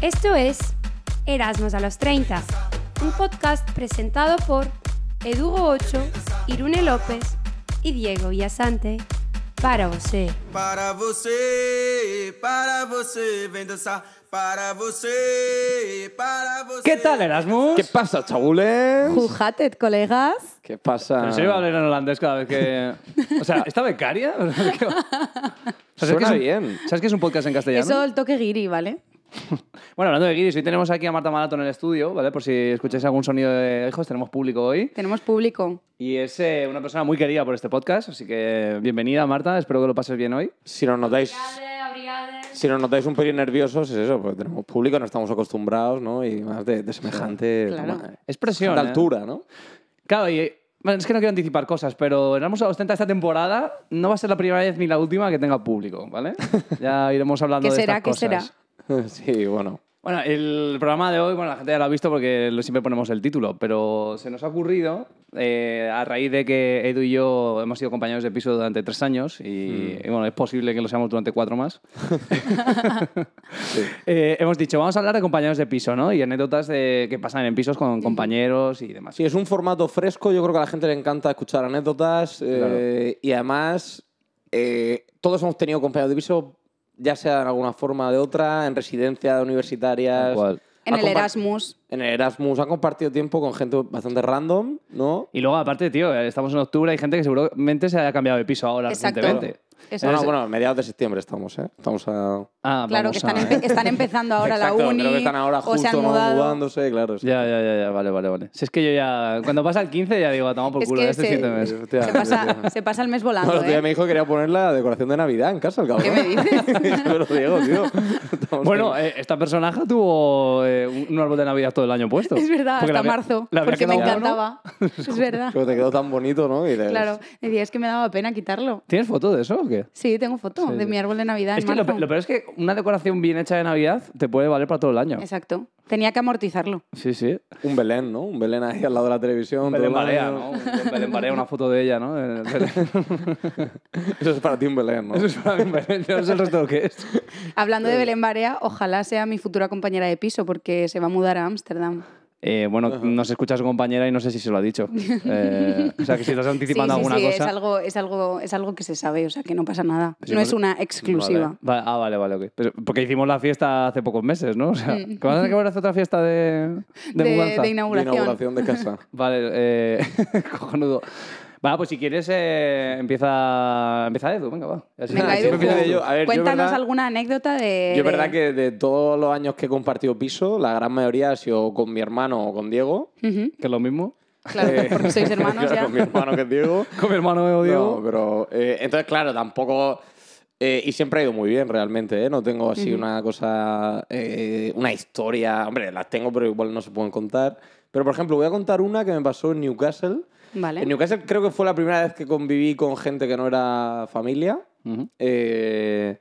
Esto es Erasmus a los 30, un podcast presentado por Edugo Ocho, Irune López y Diego Villasante para você. Para você, para você, dançar. Para você, para você. ¿Qué tal, Erasmus? ¿Qué pasa, chabules? Jujated, colegas. ¿Qué pasa? ¿En serio va a hablar en holandés cada vez que...? O sea, ¿esta becaria? O sea, ¿sabes Suena que es un- bien. ¿Sabes que es un podcast en castellano? Eso el toque guiri, ¿vale? Bueno, hablando de guiris, hoy tenemos aquí a Marta Malato en el estudio, ¿vale? Por si escucháis algún sonido de hijos, tenemos público hoy. Tenemos público. Y es eh, una persona muy querida por este podcast, así que bienvenida, Marta. Espero que lo pases bien hoy. Si nos notáis, si nos notáis un pelín nerviosos, es eso, porque tenemos público, no estamos acostumbrados, ¿no? Y más de, de semejante Claro. toma- Es presión, de ¿eh? altura, ¿no? Claro, y... bueno, es que no quiero anticipar cosas, pero Erasmus a los 30 esta temporada no va a ser la primera vez ni la última que tenga público, ¿vale? Ya iremos hablando ¿Qué de será? estas ¿Qué será? sí, bueno. Bueno, el programa de hoy, bueno, la gente ya lo ha visto porque siempre ponemos el título, pero se nos ha ocurrido, eh, a raíz de que Edu y yo hemos sido compañeros de piso durante tres años y, y, bueno, es posible que lo seamos durante cuatro más, eh, hemos dicho, vamos a hablar de compañeros de piso, ¿no? Y anécdotas de, que pasan en pisos con compañeros y demás. Sí, es un formato fresco, yo creo que a la gente le encanta escuchar anécdotas eh, y además eh, todos hemos tenido compañeros de piso, ya sea de alguna forma o de otra, en residencias universitarias. Cual. En Ha el Erasmus. En el Erasmus han compartido tiempo con gente bastante random, ¿no? Y luego, aparte, tío, estamos en octubre, hay gente que seguramente se haya cambiado de piso ahora Exacto. recientemente. Eso No, no, bueno, mediados de septiembre estamos, ¿eh? Estamos a... Ah, Claro, que están, a- empe- están empezando ahora Exacto, la uni. creo que están ahora o justo se han ¿no? mudado. mudándose, claro. sí. Ya, ya, ya, ya, vale, vale, vale. Si es que yo ya. Cuando pasa el 15 ya digo, toma por Es culo, estoy se- siete meses. Se pasa, hostia. se pasa el mes No, volando, día ¿eh? me dijo que quería poner la decoración de Navidad en casa, el cabrón. ¿Qué me dices? Yo lo digo, tío. Estamos Bueno, eh, esta personaje tuvo eh, un árbol de Navidad todo el año puesto. Es verdad, Porque hasta había- marzo. había Porque me uno. encantaba. Es verdad. Pero te quedó tan bonito, ¿no? Y Claro. Decía, es que me daba pena quitarlo. ¿Tienes foto de eso o qué? Sí, tengo foto Sí, de sí. mi árbol de Navidad Es en que lo, marzo. pe- lo peor es que una decoración bien hecha de Navidad te puede valer para todo el año. Exacto. Tenía que amortizarlo. Sí, sí. Un Belén, ¿no? Un Belén ahí al lado de la televisión. Un Belén Barea. ¿no? Un Belén Barea, una foto de ella, ¿no? Eso es para ti un Belén, ¿no? Eso es para mí un Belén, yo no sé el resto lo que es. Hablando de Belén Barea, ojalá sea mi futura compañera de piso porque se va a mudar a Ámsterdam. Eh, bueno, nos escucha su compañera y no sé si se lo ha dicho. Eh, o sea, que si estás anticipando sí, sí, alguna sí, cosa... Es algo, es, algo, es algo que se sabe, o sea, que no pasa nada. No es una exclusiva. Vale. Ah, vale, vale, ok. Pero- porque hicimos la fiesta hace pocos meses, ¿no? O sea, ¿que van a tener que hacer otra fiesta de, de, De, mudanza? de De inauguración. inauguración de casa. Vale, eh, cojonudo. Va, pues si quieres, eh, empieza, empieza Edu, venga, va. Así- Venga, Edu, empieza yo. A ver, yo cuéntanos verdad- alguna anécdota de... Yo es de- verdad que de todos los años que he compartido piso, la gran mayoría ha sido con mi hermano o con Diego. Ujú, Que es lo mismo. claro, Eh, porque sois hermanos claro, ya. Con mi hermano que es Diego. Con mi hermano Diego. No, pero. eh, entonces, claro, tampoco. eh, y siempre ha ido muy bien, realmente, ¿eh? No tengo así una cosa. eh, una historia. Hombre, las tengo, pero igual no se pueden contar. Pero, por ejemplo, voy a contar una que me pasó en Newcastle. Vale. En Newcastle creo que fue la primera vez que conviví con gente que no era familia. Ujú. Eh,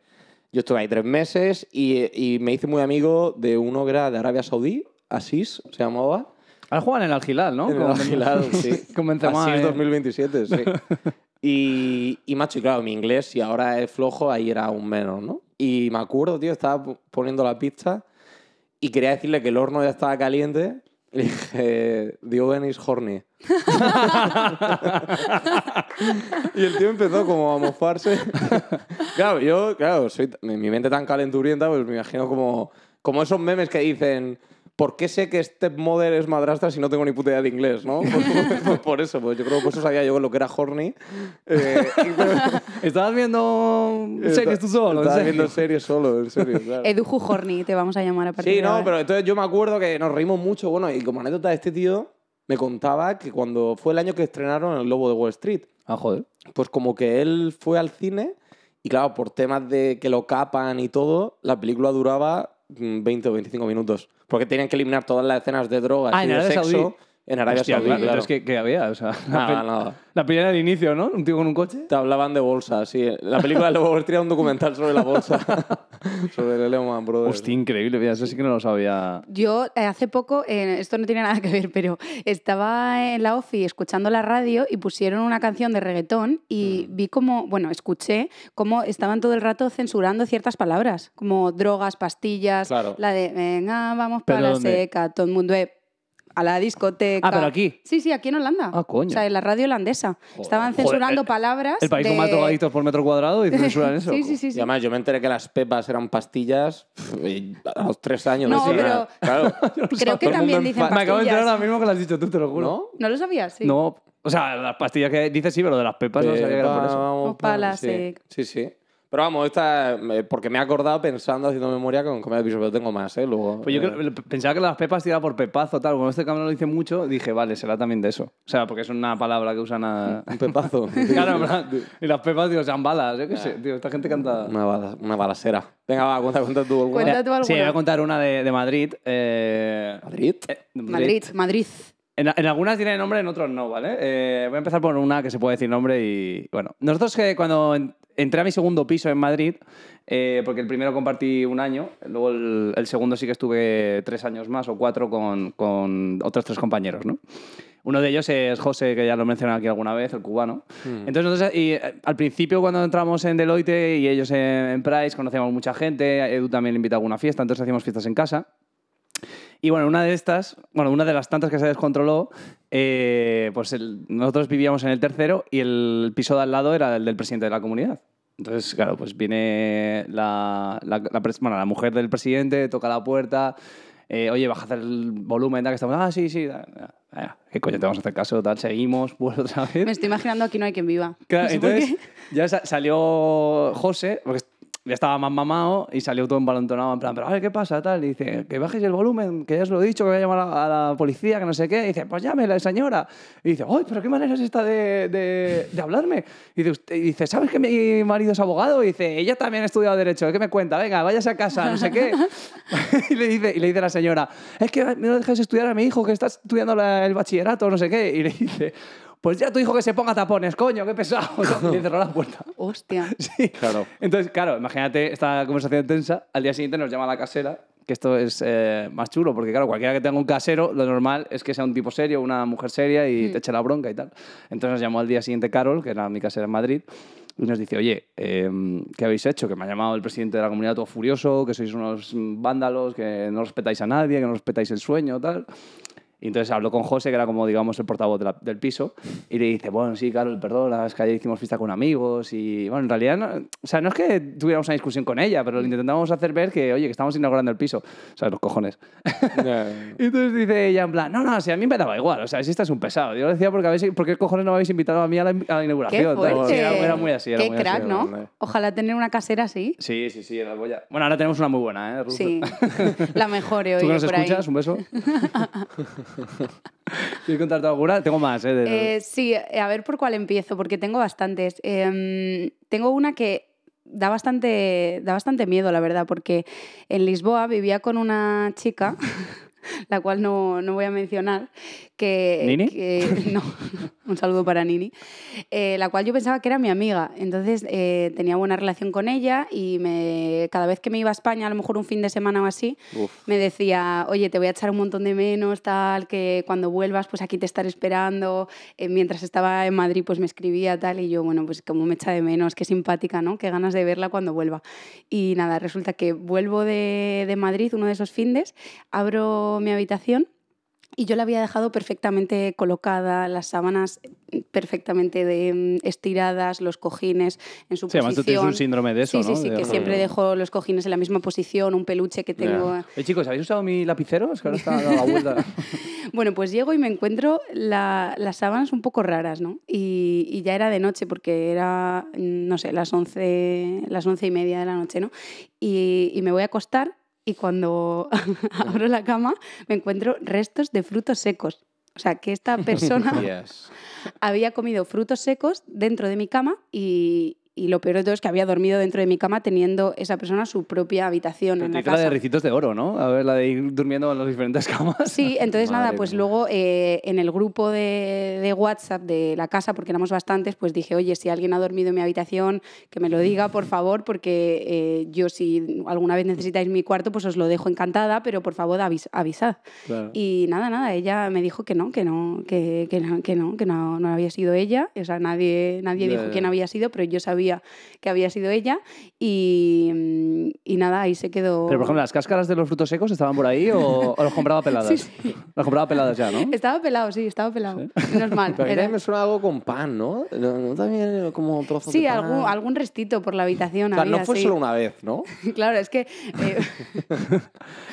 yo estuve ahí tres meses y, y me hice muy amigo de uno que era de Arabia Saudí, Asís se llamaba. Ahora juegan en el Algilal, ¿no? En el Al-Hilal, sí. Con Benzema, Asís eh. 2027, sí. Y, y macho, y claro, mi inglés, si ahora es flojo, ahí era aún menos, ¿no? Y me acuerdo, tío, estaba poniendo la pizza y quería decirle que el horno ya estaba caliente. Le dije, is horny. y el tío empezó como a mofarse. claro, yo, claro, soy mi mente tan calenturienta, pues me imagino como, como esos memes que dicen. ¿Por qué sé que stepmother es madrastra si no tengo ni puta idea de inglés, no? Por, por- por eso, pues yo creo que por eso sabía yo lo que era horny. Eh, y- ¿Estabas viendo series tú solo? ¿En Estaba serio? viendo series solo, en serio, claro. Edu Jujorni te vamos a llamar a partir Sí, de no, ahora. pero entonces yo me acuerdo que nos reímos mucho. Bueno, y como anécdota, este tío me contaba que cuando fue el año que estrenaron El Lobo de Wall Street, Ah, joder. pues como que él fue al cine y claro, por temas de que lo capan y todo, la película duraba mm, 20 o 25 minutos. Porque tenían que eliminar todas las escenas de drogas Ah, y de sexo Saudí. En Arabia Hostia, Saudí, claro. Entonces, ¿qué, qué había? O sea, la, Nada, pe- nada. la primera del inicio, ¿no? Un tío con un coche. Te hablaban de bolsa, sí. La película de Lobo era un documental sobre la bolsa. sobre el Lehman Brothers. Hostia, increíble, mira, eso sí que no lo sabía. Yo eh, hace poco, eh, esto no tiene nada que ver, pero estaba en la OFI escuchando la radio y pusieron una canción de reggaetón y vi como, bueno, escuché cómo estaban todo el rato censurando ciertas palabras, como drogas, pastillas, Claro. la de venga, vamos ¿Pero para la dónde? seca, todo el mundo eh, a la discoteca. Ah, pero aquí. Sí, sí, aquí en Holanda. Ah, coño. O sea, en la radio holandesa. Estaban Joder, censurando el- palabras. El país con de- más drogadictos por metro cuadrado y censuran eso. Sí, sí, sí. Y sí. además yo me enteré que las pepas eran pastillas y a los tres años. No, decía, Claro. Creo que también en dicen pa- Me acabo de enterar pastillas. ahora mismo que lo has dicho tú, te lo juro. ¿No? ¿No lo sabías? Sí. No, o sea, las pastillas que dices sí, pero de las pepas no sabía que era por Pepa, eso. sí. Sí, sí. Pero vamos, esta, eh, porque me he acordado pensando, haciendo memoria con comida de piso, pero tengo más, ¿eh? Luego, Pues yo eh, creo- pensaba que las pepas tiraba por pepazo, tal. Como este cabrón lo dice mucho, dije, vale, será también de eso. O sea, porque es una palabra que usan a... Un pepazo. claro, y las pepas, tío, sean balas. Yo qué sé, tío, esta gente canta... una, bala- una balacera. Venga, va, cuenta, cuenta tú alguna. Cuenta tú Sí, voy alguna. a contar una de, de Madrid. eh, ¿Madrid? eh, de Madrid, Madrid. En, en algunas tiene nombre, en otros no, ¿vale? Eh, voy a empezar por una que se puede decir nombre y... Bueno, nosotros que cuando entré a mi segundo piso en Madrid, eh, porque el primero compartí un año, luego el, el segundo sí que estuve tres años más o cuatro con, con otros tres compañeros, ¿no? Uno de ellos es José, que ya lo he mencionado aquí alguna vez, el cubano. Entonces, nosotros, y, eh, al principio cuando entramos en Deloitte y ellos en, en Price, conocíamos mucha gente, Edu también le invitó a alguna fiesta, entonces hacíamos fiestas en casa. Y bueno, una de estas, bueno, una de las tantas que se descontroló, eh, pues el- nosotros vivíamos en el tercero y el piso de al lado era el del presidente de la comunidad. Entonces, claro, pues viene la, la, la bueno, la mujer del presidente, toca la puerta, eh, oye, baja el volumen, tal, que estamos, ah, sí, sí, da- da- da- ¿qué coño te vamos a hacer caso? Tal, seguimos, pues otra vez. Me estoy imaginando aquí no hay quien viva. Claro, No sé por entonces ya sa- salió José, porque ya estaba más mamado y salió todo embalontonado en plan, pero a ver qué pasa, tal. Y dice, que bajes el volumen, que ya os lo he dicho, que voy a llamar a, a la policía, que no sé qué. Y dice, pues llámela, señora. Y dice, ¡ay, pero qué manera es esta de, de, de hablarme! Y dice, usted- y dice, ¿sabes que mi marido es abogado? Y dice, ella también ha estudiado Derecho, ¿qué me cuenta? Venga, váyase a casa, no sé qué. y, le dice, y le dice la señora, es que no dejes estudiar a mi hijo, que está estudiando la- el bachillerato, no sé qué. Y le dice, pues ya tu hijo que se ponga tapones, coño, qué pesado. Y le cerró la puerta. Hostia. Sí. Claro. Entonces, claro, imagínate esta conversación tensa. Al día siguiente nos llama la casera, que esto es eh, más chulo, porque claro, cualquiera que tenga un casero, lo normal es que sea un tipo serio, una mujer seria y te eche la bronca y tal. Entonces nos llamó al día siguiente Carol, que era mi casera en Madrid, y nos dice, oye, eh, ¿qué habéis hecho? Que me ha llamado el presidente de la comunidad todo furioso, que sois unos vándalos, que no respetáis a nadie, que no respetáis el sueño, tal. Y entonces habló con José, que era como, digamos, el portavoz de la- del piso, y le dice, bueno, sí, Carol, perdona, es que ayer hicimos fiesta con amigos, y bueno, en realidad, no, o sea, no es que tuviéramos una discusión con ella, pero le intentamos hacer ver que, oye, que estamos inaugurando el piso. O sea, los cojones. Ya. Y entonces dice ella en plan, no, no, si a mí me daba igual, o sea, si este es un pesado. Yo lo decía porque, habéis, ¿por qué cojones no me habéis invitado a mí a la, a la Qué inauguración? Sí, era, era muy así, era Qué muy crack, así. ¿no? grande. Ojalá tener una casera así. Sí, sí, sí, era boya. Bueno, ahora tenemos una muy buena, ¿eh? Ruth? Sí. La mejor, he ¿Tú que oído nos por ahí. escuchas? Un beso. ¿Quieres contarte alguna? Tengo más, ¿eh? de- Eh, sí, eh, a ver por cuál empiezo, porque tengo bastantes. Em, tengo una que da bastante, da bastante miedo, la verdad, porque en Lisboa vivía con una chica, la cual no, no voy a mencionar, que... ¿Nini? que- no, un saludo para Nini, eh, la cual yo pensaba que era mi amiga. Entonces eh, tenía buena relación con ella y me, cada vez que me iba a España, a lo mejor un fin de semana o así, Uf. me decía, oye, te voy a echar un montón de menos, tal, que cuando vuelvas, pues aquí te estaré esperando. Eh, mientras estaba en Madrid, pues me escribía, tal, y yo, bueno, pues como me echa de menos, qué simpática, ¿no? Qué ganas de verla cuando vuelva. Y nada, resulta que vuelvo de, de Madrid uno de esos findes, abro mi habitación y yo la había dejado perfectamente colocada, las sábanas perfectamente de, mm, estiradas, los cojines en su Sí, además tú posición. tienes un síndrome de eso, sí, ¿no? Sí, sí, De que siempre dejo los cojines en la misma posición, un peluche que tengo. Eh, chicos, ¿habéis usado mi lapicero? Es que ahora está dando la vuelta. Bueno, pues llego y me encuentro la- las sábanas un poco raras, ¿no? Y, y ya era de noche porque era, mm, no sé, las once, las once y media de la noche, ¿no? Y, y me voy a acostar y cuando abro la cama me encuentro restos de frutos secos. O sea, que esta persona Yes. había comido frutos secos dentro de mi cama y, y lo peor de todo es que había dormido dentro de mi cama teniendo esa persona su propia habitación Pero en la hizo la casa. de ricitos de oro, ¿no? A ver, la de ir durmiendo en las diferentes camas. Sí, entonces nada, pues mía. luego eh, en el grupo de, de WhatsApp de la casa, porque éramos bastantes, pues dije, oye, si alguien ha dormido en mi habitación, que me lo diga, por favor, porque eh, yo si alguna vez necesitáis mi cuarto, pues os lo dejo encantada, pero por favor avis- avisad. Claro. Y nada, nada, ella me dijo que no, que no, que, que no, que no, que no, no había sido ella. O sea, nadie, nadie Ya, dijo quién había sido, pero yo sabía que había sido ella. Y, mm, y nada, ahí se quedó. Pero, por ejemplo, ¿las cáscaras de los frutos secos estaban por ahí o, o los compraba peladas? Sí, sí. Las compraba peladas ya, ¿no? Estaba pelado, sí, estaba pelado. Menos mal. Pero a mí era- también me suena algo con pan, ¿no? ¿No, no también como trozos Sí, de pan? algún, algún restito por la habitación. O sea, había, no fue sí. solo una vez, ¿no? Claro, es que. eh,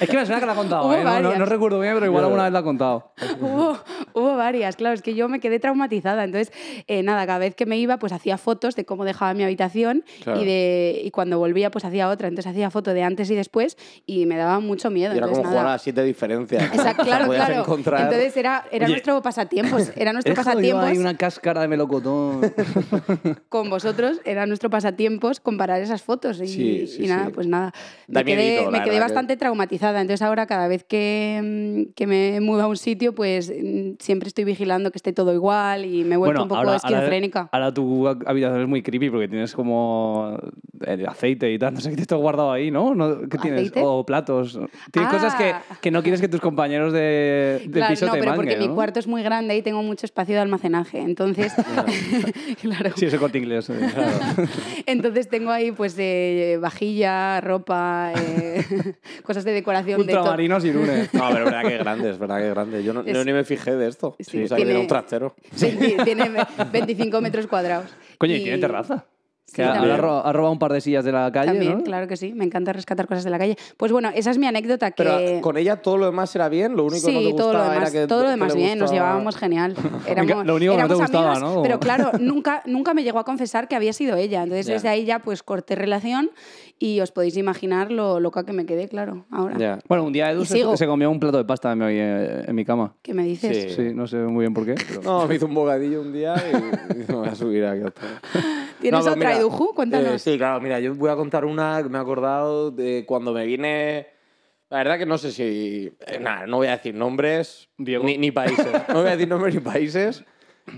Es que me suena que la ha contado, ¿eh? No, no- no recuerdo bien, pero igual alguna vez la ha contado. hubo, hubo varias, claro, es que yo me quedé traumatizada. Entonces, eh, nada, cada vez que me iba, pues hacía fotos de cómo dejaba mi habitación Claro. y, de, y cuando volvía, pues hacía otra. Entonces, hacía foto de antes y después y me daba mucho miedo. Y era Entonces, como jugar a las siete diferencias. ¿no? Exacto, O sea, claro, podías claro. encontrar... Entonces era, era Oye, nuestro pasatiempos, era nuestro pasatiempos ahí una cáscara de melocotón. con vosotros, era nuestro pasatiempos comparar esas fotos y, Sí, sí, y nada, sí. pues nada. Da Me quedé, me quedé que- bastante traumatizada, entonces ahora cada vez que, mm, que me mudo a un sitio, pues mm, siempre estoy vigilando que esté todo igual y me he vuelto un poco esquizofrénica. Ahora, tu habitación es muy creepy porque tienes como el aceite y tal. No sé qué te está guardado ahí, ¿no? ¿No? ¿Qué tienes? ¿Aceite? O platos. Tienes Ah. cosas que, que no quieres que tus compañeros de, del Claro, piso no, te pero manguen, porque mi cuarto es muy grande y tengo mucho espacio de almacenaje. Entonces, claro. Sí, ese corte inglés. eh, claro. Entonces tengo ahí pues eh, vajilla, ropa, eh, cosas de decoración de todo. Ultramarinos y lunes. No, pero verdad que grande, es verdad que grande. Yo no, Es- yo ni me fijé de esto. Sí, o sea, que tiene- era un trastero. Sí, tiene 25 metros cuadrados. Coño, y tiene terraza. Sí, Que ha, ha ha robado un par de sillas de la calle, También, ¿no? claro que sí. Me encanta rescatar cosas de la calle. Pues bueno, esa es mi anécdota que... Pero con ella todo lo demás era bien, lo único que no Sí, te todo lo gustaba demás, era que todo lo demás bien, nos gustaba- llevábamos genial. Éramos, Lo único que no te gustaba, amigas, ¿no? Pero claro, nunca, nunca me llegó a confesar que había sido ella. Entonces Ya. desde ahí ya pues corté relación y os podéis imaginar lo loca que me quedé, claro, ahora. Ya. Bueno, un día Edu se, se comió un plato de pasta en mi, eh, en mi cama. ¿Qué me dices? Sí. Sí, no sé muy bien por qué. pero- No, me hizo un bocadillo un día y, y me voy a subir aquí. ¿Tienes No, otra, mira, Eduju? Cuéntanos. eh, sí, claro, mira, yo voy a contar una que me he acordado de cuando me vine. La verdad que no sé si. eh, nada, no voy a decir nombres Diego. ni, ni países. No voy a decir nombres ni países.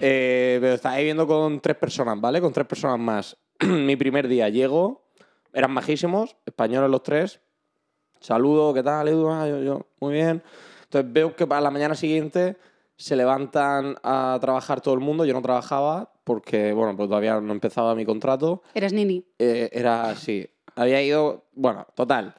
eh, pero estaba viviendo con tres personas, ¿vale? Con tres personas más. Mi primer día llego, eran majísimos, españoles los tres. Saludo, ¿qué tal, Edu? Ah, yo, yo, muy bien. Entonces veo que para la mañana siguiente se levantan a trabajar todo el mundo. Yo no trabajaba porque, bueno, pues todavía no empezaba mi contrato. Eres Nini. Eh, era así. Había ido. Bueno, total.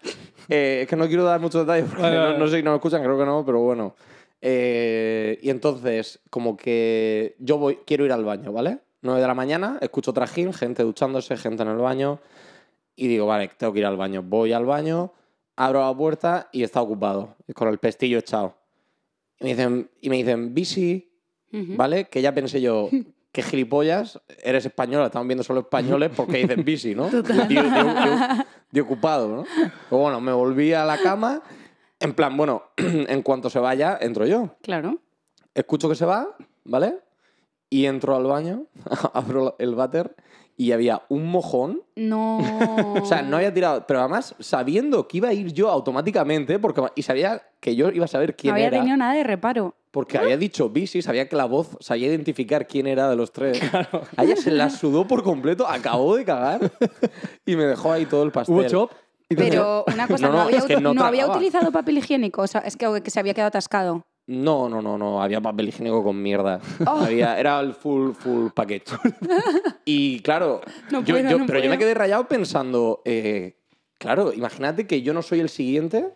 Eh, es que no quiero dar muchos detalles porque Vale, no, vale. no sé si nos escuchan, creo que no, pero bueno. Eh, y entonces, como que yo voy, quiero ir al baño, ¿vale? 9 de la mañana, escucho trajín, gente duchándose, gente en el baño. Y digo, vale, tengo que ir al baño. Voy al baño, abro la puerta y está ocupado, con el pestillo echado. Y me dicen, y me dicen bici, Ujú. ¿vale? Que ya pensé yo, qué gilipollas, eres española, estamos viendo solo españoles porque dicen bici, ¿no? De, de- de- de ocupado, ¿no? Pero bueno, me volví a la cama, en plan, bueno, en cuanto se vaya, entro yo. Claro. Escucho que se va, ¿vale? Y entro al baño, abro el váter y había un mojón. No. O sea, no había tirado, pero además sabiendo que iba a ir yo automáticamente, porque, y sabía que yo iba a saber No quién había era. tenido nada de reparo. Porque había dicho bici, sabía que la voz sabía identificar quién era de los tres. A ella se la sudó por completo, acabó de cagar y me dejó ahí todo el pastel. ¿Hubo chop? Pero una cosa, No, no, no, había, es que uti- no no había utilizado papel higiénico, o sea, es que, que se había quedado atascado. No, no, no, no, había papel higiénico con mierda. Oh. Había, era el full, full package. Y claro, No yo, puedo, yo- no pero yo me quedé rayado pensando, eh, claro, imagínate que yo no soy el siguiente.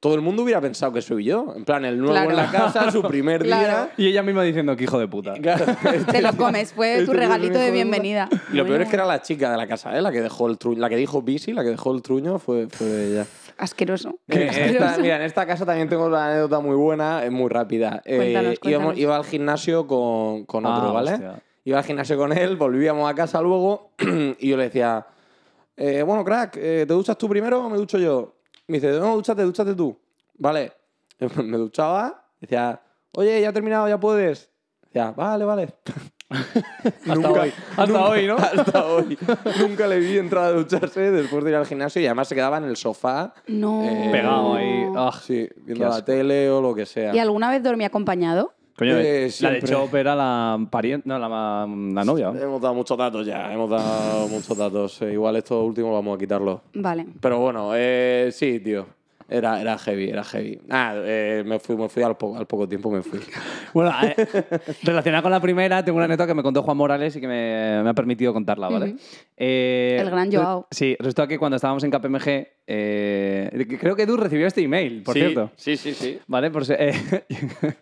Todo el mundo hubiera pensado que soy yo. En plan, el nuevo Claro. en la casa, su primer Claro. día. Y ella misma diciendo que hijo de puta. Claro, Te lo comes, fue Este tu regalito de bienvenida. Y lo peor es que era la chica de la casa, ¿eh? La que dejó el truño, la que dijo bici, la que dejó el truño fue, fue ella. Asqueroso. Eh, en Asqueroso. esta, mira, en esta casa también tengo una anécdota muy buena, es muy rápida. Eh, Cuéntanos, íbamos- cuéntanos. iba al gimnasio con, con otro, Ah, ¿vale? hostia. Iba al gimnasio con él, volvíamos a casa luego y yo le decía, eh, bueno, crack, eh, ¿te duchas tú primero o me ducho yo? Me dice, no, dúchate, dúchate tú. Vale. Me duchaba, decía, oye, ya he terminado, ya puedes. Decía, vale, vale. Hasta hoy. Hasta hoy, ¿no? Hasta hoy. Nunca le vi entrar a ducharse después de ir al gimnasio y además se quedaba en el sofá. No. Pegado ahí. Ah, Sí, viendo la tele o lo que sea. ¿Y alguna vez dormí acompañado? Coño, Eh, la de. Chop era la pariente, no, la, la novia. Hemos dado muchos datos ya, hemos dado muchos datos. Eh, igual esto último vamos a quitarlo. Vale. Pero bueno, eh, sí, tío. Era, era heavy, era heavy. Ah, eh, me fui, me fui al, po- al poco tiempo, me fui. Bueno, eh, relacionada con la primera, tengo una anécdota que me contó Juan Morales y que me, me ha permitido contarla, ¿vale? Eh, El gran Joao. Sí, resulta que cuando estábamos en KPMG, eh, creo que Edu recibió este email, por sí, cierto. Sí, sí, sí. ¿Vale? Por se-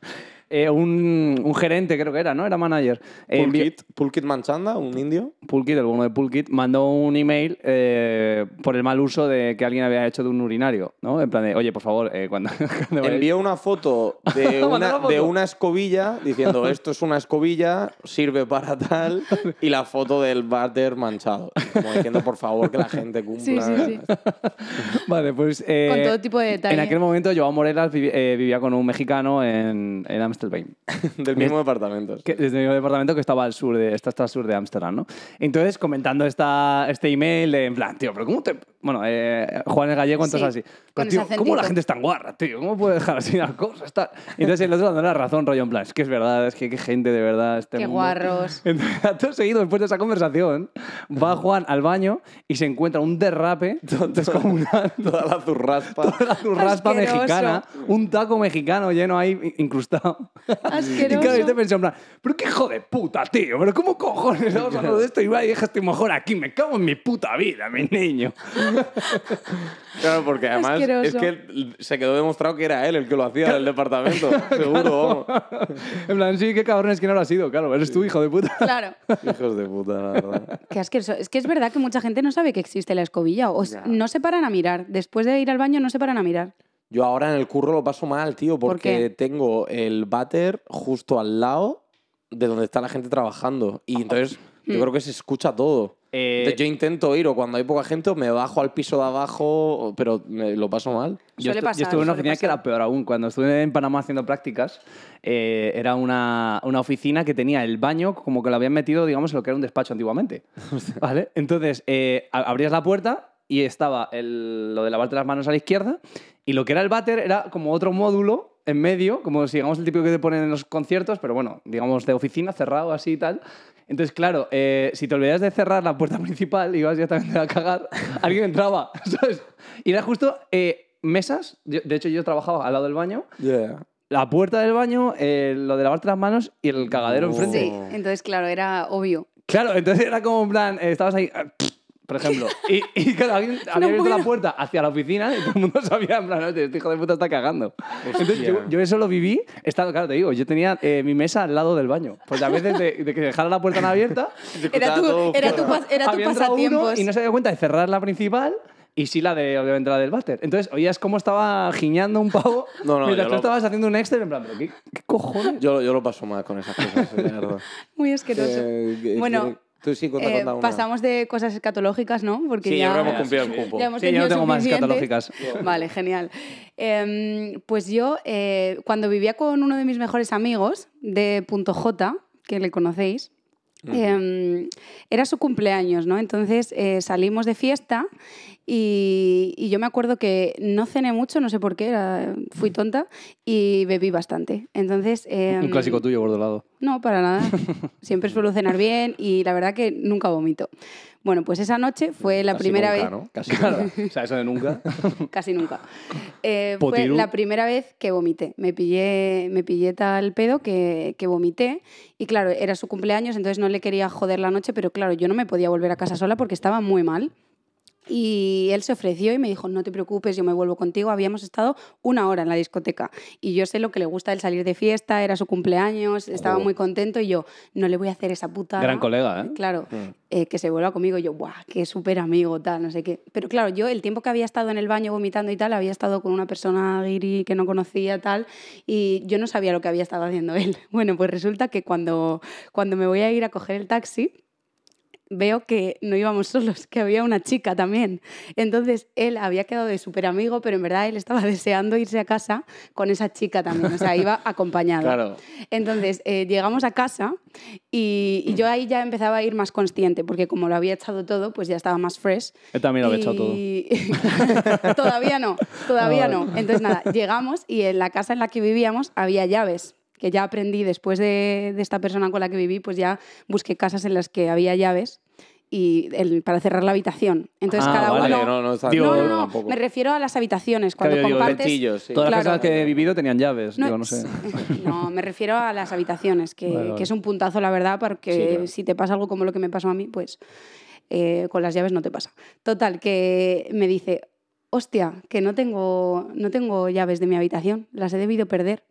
eh, eh, un, un gerente, creo que era, ¿no? Era manager. Eh, Pulkit, Pulkit Manchanda, un indio. Pulkit, el bueno de Pulkit, mandó un email eh, por el mal uso de que alguien había hecho de un urinario, ¿no? En plan de, oye, por favor, eh, cuando... cuando Envió una foto de una, foto. de una escobilla diciendo esto es una escobilla, sirve para tal, y la foto del váter manchado. Como diciendo, por favor, que la gente cumpla. Sí, sí, sí. Vale, pues... eh, Con todo tipo de detalle. En aquel momento, Joao Morelas vivi- eh, vivía con un mexicano en, en Del mismo departamento. que- desde mi departamento que estaba al sur de, está hasta al sur de Ámsterdam, ¿no? Entonces, comentando esta, este email en plan, tío, pero ¿cómo te...? Bueno, eh, Juan es gallego, entonces Sí, así. Pero, tío, ¿cómo la gente es tan guarra, tío? ¿Cómo puede dejar así las cosas? tal? Entonces el otro dándole la razón, rollo en plan, es que es verdad, es que qué gente de verdad este Qué mundo". guarros. Entonces, acto seguido, después de esa conversación, va Juan al baño y se encuentra un derrape descomunal. Toda la zurraspa. la zurraspa Asqueroso. mexicana, un taco mexicano lleno ahí incrustado. Asqueroso. Y claro, este pensó en plan, pero qué hijo de puta, tío, pero cómo cojones estamos hablando de esto y va y deja este mojón aquí, me cago en mi puta vida, mi niño. Claro, porque además Asqueroso. es que se quedó demostrado que era él el que lo hacía en el departamento. Seguro. En plan, sí, qué cabrón es que no lo ha sido, claro, eres tú, hijo de puta. Claro. Hijos de puta, la verdad. Qué asqueroso. Es que es verdad que mucha gente no sabe que existe la escobilla. O Ya. no se paran a mirar. Después de ir al baño no se paran a mirar. Yo ahora en el curro lo paso mal, tío, ¿Por porque qué? tengo el váter justo al lado de donde está la gente trabajando. Y entonces yo Mm. creo que se escucha todo. Eh, Entonces, yo intento ir o cuando hay poca gente me bajo al piso de abajo, pero me lo paso mal. Yo, pasar, yo estuve en una oficina que pasar. era peor aún. Cuando estuve en Panamá haciendo prácticas, eh, era una, una oficina que tenía el baño como que lo habían metido, digamos, en lo que era un despacho antiguamente. ¿Vale? Entonces, eh, a- abrías la puerta y estaba el- lo de lavarte las manos a la izquierda y lo que era el váter era como otro módulo en medio, como si digamos el típico que te ponen en los conciertos, pero bueno, digamos de oficina, cerrado así y tal. Entonces, claro, eh, si te olvidas de cerrar la puerta principal y ibas directamente a cagar, alguien entraba, ¿sabes? Y era justo eh, mesas, yo- de hecho yo trabajaba al lado del baño, Yeah. la puerta del baño, eh, lo de lavarte las manos y el cagadero Oh. enfrente. Sí. Entonces, claro, era obvio. Claro, entonces era como en plan, eh, estabas ahí, eh, por ejemplo, y, y claro, alguien había abierto la puerta hacia la oficina y todo el mundo sabía, en plan, "Oye, este hijo de puta está cagando. Entonces yo, yo eso lo viví, estando, claro, te digo, yo tenía eh, mi mesa al lado del baño. Pues a veces de, de que dejara la puerta abierta, Era tu, era tu, pas- era tu había entrado uno pasatiempos. y no se dio cuenta de cerrar la principal y sí la de, obviamente, la del váter. Entonces oías cómo estaba giñando un pavo No, no, mientras yo tú lo- estabas haciendo un Excel en plan, ¿pero qué, qué cojones? Yo, yo lo paso mal con esas cosas, de verdad. Muy asqueroso. Eh, que- bueno, que- tú sí, cuenta, eh, cuenta una. pasamos de cosas escatológicas, ¿no? Porque Sí, ya, ya hemos cumplido el cupo. ya hemos Sí, yo no tengo más escatológicas. Vale, genial. Em, pues yo, eh, cuando vivía con uno de mis mejores amigos de Punto J, que le conocéis, em, era su cumpleaños, ¿no? Entonces eh, salimos de fiesta y, y yo me acuerdo que no cené mucho, no sé por qué, era- fui tonta y bebí bastante. Entonces... Un em, clásico tuyo, bordolado. no, para nada. Siempre suelo cenar bien y la verdad que nunca vomito. Bueno, pues esa noche fue la Casi primera nunca, vez, ¿no? Casi nada. O sea, eso de nunca. casi nunca. Eh, fue la primera vez que vomité. Me pillé, me pillé tal pedo que, que vomité. Y claro, era su cumpleaños, entonces no le quería joder la noche, pero claro, yo no me podía volver a casa sola porque estaba muy mal. Y él se ofreció y me dijo, no te preocupes, yo me vuelvo contigo. Habíamos estado una hora en la discoteca y yo sé lo que le gusta el salir de fiesta, era su cumpleaños, estaba muy contento y yo, no le voy a hacer esa puta... Gran colega, ¿eh? Claro, eh, que se vuelva conmigo. Y yo, ¡buah! Qué súper amigo, tal, no sé qué. Pero claro, yo el tiempo que había estado en el baño vomitando y tal, había estado con una persona guiri que no conocía, tal, y yo no sabía lo que había estado haciendo él. Bueno, pues resulta que cuando, cuando me voy a ir a coger el taxi, veo que no íbamos solos, que había una chica también. Entonces él había quedado de súper amigo, pero en verdad él estaba deseando irse a casa con esa chica también, o sea, iba acompañado. Claro. Entonces eh, llegamos a casa y, y yo ahí ya empezaba a ir más consciente, porque como lo había echado todo, pues ya estaba más fresh. Él también lo había echado todo. Todavía no, todavía no. Entonces nada, llegamos y en la casa en la que vivíamos había llaves que ya aprendí después de, de esta persona con la que viví, pues ya busqué casas en las que había llaves y el- para cerrar la habitación. Entonces Ah, cada vale, uno... no, no, está Digo, no, no, no, me refiero a las habitaciones. Cuando Claro, compartes... Sí. Todas las Claro. casas que he vivido tenían llaves, digo, no sé. No, me refiero a las habitaciones, que, Vale, vale. que es un puntazo, la verdad, porque Sí, claro. si te pasa algo como lo que me pasó a mí, pues eh, con las llaves no te pasa. Total, que me dice, hostia, que no tengo, no tengo llaves de mi habitación, las he debido perder.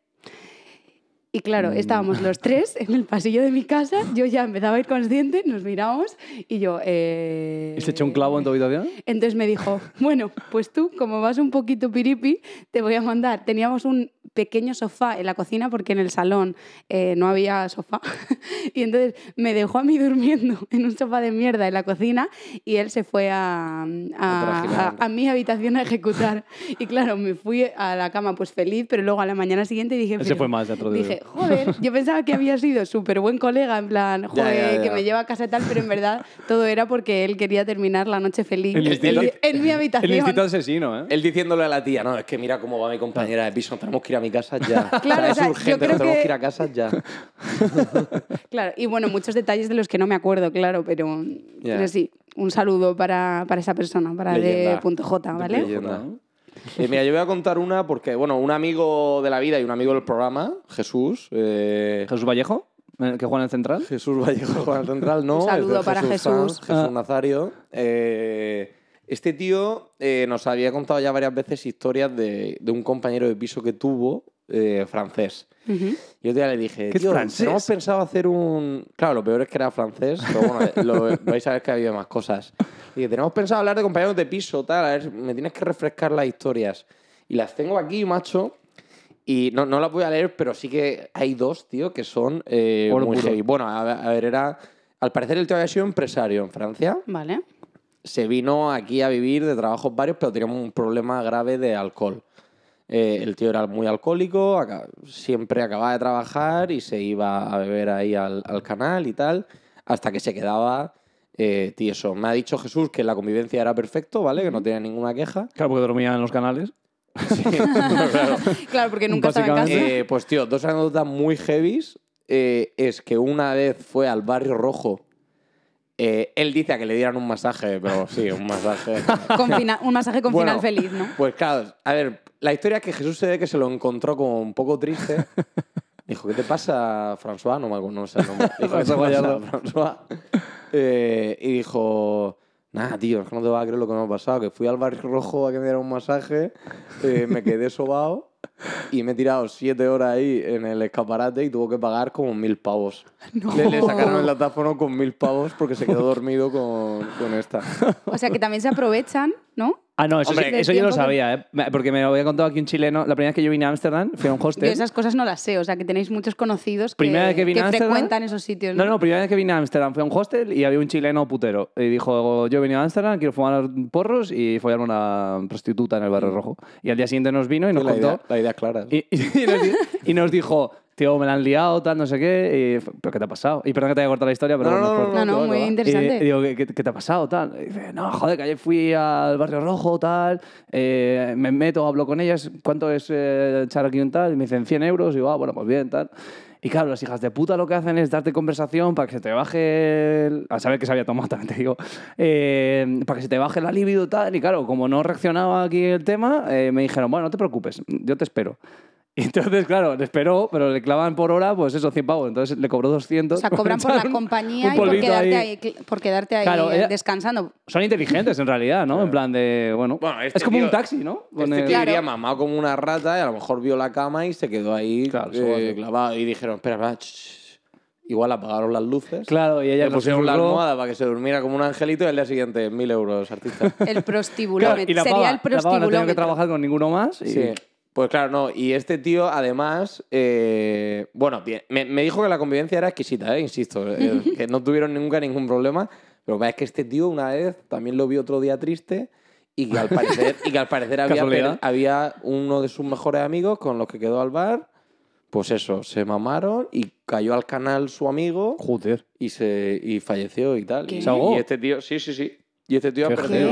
Y claro, Mm. estábamos los tres en el pasillo de mi casa, yo ya empezaba a ir consciente, nos miramos y yo... Eh... ¿Y se echó un clavo en tu habitación? Entonces me dijo, bueno, pues tú, como vas un poquito piripi, te voy a mandar. Teníamos un pequeño sofá en la cocina porque en el salón eh, no había sofá. y entonces me dejó a mí durmiendo en un sofá de mierda en la cocina y él se fue a, a, a- a mi habitación a ejecutar. Y claro, me fui a la cama pues feliz, pero luego a la mañana siguiente dije... Fue más de- Dije, joder, yo pensaba que había sido súper buen colega, en plan, joder, Ya, ya, que ya. me lleva a casa y tal, pero en verdad todo era porque él quería terminar la noche feliz El en, instinto- en mi habitación. El instinto asesino, ¿eh? Él diciéndole a la tía, no, es que mira cómo va mi compañera de piso, tenemos que ir a mi casa ya. Claro, o sea, o sea, es yo urgente, creo nos tenemos que- que ir a casa ya. Claro, y bueno, muchos detalles de los que no me acuerdo, claro, pero, pero sí, un saludo para, para esa persona, para de punto J, ¿vale? Leyenda. Eh, mira, yo voy a contar una porque, bueno, un amigo de la vida y un amigo del programa, Jesús. eh, Jesús Vallejo, que juega en el central. Jesús Vallejo Juan Central, ¿no? Un saludo es para Jesús. Sanz, Jesús Ah. Nazario. Eh, este tío eh, nos había contado ya varias veces historias de, de un compañero de piso que tuvo eh, francés. Ujú. Y otro día le dije, ¿Qué tío, francés? tenemos pensado hacer un... Claro, lo peor es que era francés, pero bueno, lo, vais a ver que ha habido más cosas. Y que tenemos pensado hablar de compañeros de piso, tal, a ver, me tienes que refrescar las historias. Y las tengo aquí, macho, y no, no las voy a leer, pero sí que hay dos, tío, que son eh, Oro muy puro. heavy. Bueno, a ver, era... Al parecer el tío había sido empresario en Francia. Vale. Se vino aquí a vivir de trabajos varios, pero teníamos un problema grave de alcohol. Eh, el tío era muy alcohólico, siempre acababa de trabajar y se iba a beber ahí al, al canal y tal, hasta que se quedaba eh, tieso. Me ha dicho Jesús que la convivencia era perfecto, ¿vale? Que no tenía ninguna queja. Claro, porque dormía en los canales. Claro, porque nunca estaba en casa. Eh, pues tío, dos anécdotas muy heavies. eh, es que una vez fue al Barrio Rojo. Eh, él dice a que le dieran un masaje, pero sí, un masaje. Con un masaje con Bueno, final feliz, ¿no? Pues claro, a ver, la historia es que Jesús se ve que se lo encontró como un poco triste. Dijo, ¿qué te pasa, François? No me acuerdo, no sé el nombre. Dijo, ¿qué te pasa. François? Eh, y dijo, nada, tío, es que no te vas a creer lo que me ha pasado, que fui al Barrio Rojo a que me dieran un masaje, eh, me quedé sobao y me he tirado siete horas ahí en el escaparate y tuvo que pagar como mil pavos. Le, le sacaron el datáfono con mil pavos porque se quedó dormido con, con esta. O sea, que también se aprovechan, ¿no? Ah, no, eso, Hombre, sí- del eso yo lo sabía, ¿eh? Porque me lo había contado aquí un chileno. La primera vez que yo vine a Ámsterdam, fui a un Yo hostel. esas cosas no las sé, o sea, que tenéis muchos conocidos que, Primera vez que vine a Ámsterdam- frecuentan esos sitios, ¿no? No, no, primera vez que vine a Ámsterdam fui a un hostel y había un chileno putero. Y dijo, yo he venido a Ámsterdam, quiero fumar porros y follarme una prostituta en el barrio rojo. Y al día siguiente nos vino y nos la, contó... idea, la idea es clara. Y, y nos, di- y nos dijo, tío, me la han liado, tal, no sé qué. Y, ¿Pero qué te ha pasado? Y perdón que te haya cortado la historia, pero No, no, No, no, va, muy interesante. y digo, ¿qué, te ha pasado? Tal. Y dice, no, joder, que ayer fui al Barrio Rojo, tal, eh, me meto, hablo con ellas, ¿cuánto es eh, echar aquí un tal? Y me dicen 100 euros, y digo, ah, bueno, pues bien, tal. Y claro, las hijas de puta lo que hacen es darte conversación para que se te baje, el- a saber que se había tomado también, te digo, eh, para que se te baje la libido tal. Y claro, como no reaccionaba aquí el tema, eh, me dijeron, bueno, no te preocupes, yo te espero. Y entonces, claro, le esperó, pero le clavan por hora, pues eso, 100 pavos. Entonces le cobró 200. O sea, cobran por la compañía y por quedarte ahí. ahí, cl- por quedarte ahí Claro, ella- descansando. Son inteligentes en realidad, ¿no? En plan de, bueno, Bueno, este es como tío- un taxi, ¿no? Con Este el- tío Claro. iría mamado como una rata y a lo mejor vio la cama y se quedó ahí Claro, eh, clavado. Y dijeron, espera, espera, ch, ch". igual apagaron las luces. Claro, y ella Le pusieron la almohada para que se durmiera como un angelito y al día siguiente, mil euros, artista. El Claro, prostibulómetro. y la Sería pava, el la pava no tenía que prostibulómetro. trabajar con ninguno más. Y... Sí. Pues claro, no. Y este tío, además, eh, bueno, me, me dijo que la convivencia era exquisita, ¿eh? insisto, eh, que no tuvieron nunca ningún problema. Pasa es que este tío una vez también lo vi otro día triste y que al parecer, y que al parecer había, había uno de sus mejores amigos con los que quedó al bar. Pues eso, se mamaron y cayó al canal su amigo Joder. y, se, y falleció y tal. ¿Qué? Y, este tío, sí, sí, sí. Y este tío ha Qué perdido.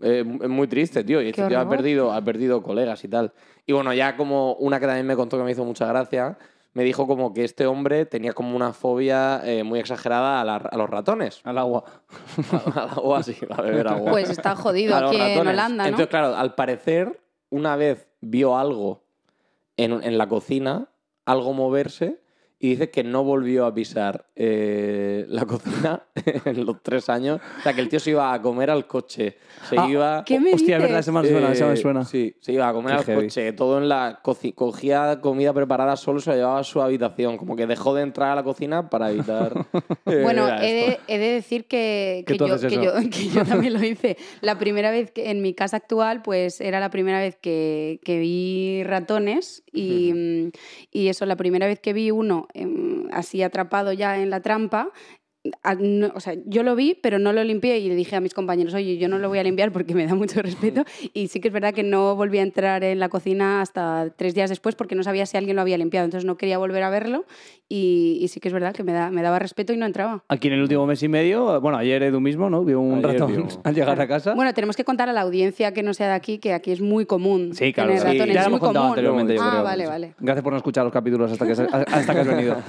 Eh, es muy triste, tío. Y este tío ha perdido, ha perdido colegas y tal. Y bueno, ya como una que también me contó que me hizo mucha gracia, me dijo como que este hombre tenía como una fobia eh, muy exagerada a, la- a los ratones. Al agua. Al agua, sí, a beber agua. Pues está jodido A aquí en. Holanda, ¿no? Entonces, claro, al parecer, una vez vio algo en, en la cocina, algo moverse, y dice que no volvió a pisar eh, la cocina en los tres años. O sea, que el tío se iba a comer al coche. Se Ah, iba... ¿Qué me Hostia, es verdad, ese me suena, ese me Eh, suena. Sí, se iba a comer Qué al heavy. coche, todo en la cogía comida preparada solo, se la llevaba a su habitación, como que dejó de entrar a la cocina para evitar. eh, Bueno, he de, he de decir que, Que yo, que, yo, que yo también lo hice. La primera vez que en mi casa actual, pues era la primera vez que, que vi ratones y, mm, y eso, la primera vez que vi uno así atrapado ya en la trampa. A- no- o sea, yo lo vi, pero no lo limpié y le dije a mis compañeros, oye, yo no lo voy a limpiar porque me da mucho respeto. Y sí que es verdad que no volví a entrar en la cocina hasta tres días después porque no sabía si alguien lo había limpiado. Entonces no quería volver a verlo y, y sí que es verdad que me, da, me daba respeto y no entraba. Aquí en el último mes y medio, bueno, ayer Edu mismo, ¿no? Vio un Ayer ratón vio. al llegar a casa. Bueno, tenemos que contar a la audiencia que no sea de aquí que aquí es muy común sí, claro. tener sí. ratones. Ya es lo muy hemos contado común. anteriormente, yo ah, creo. vale, vale. Gracias por no escuchar los capítulos hasta que, hasta que has venido.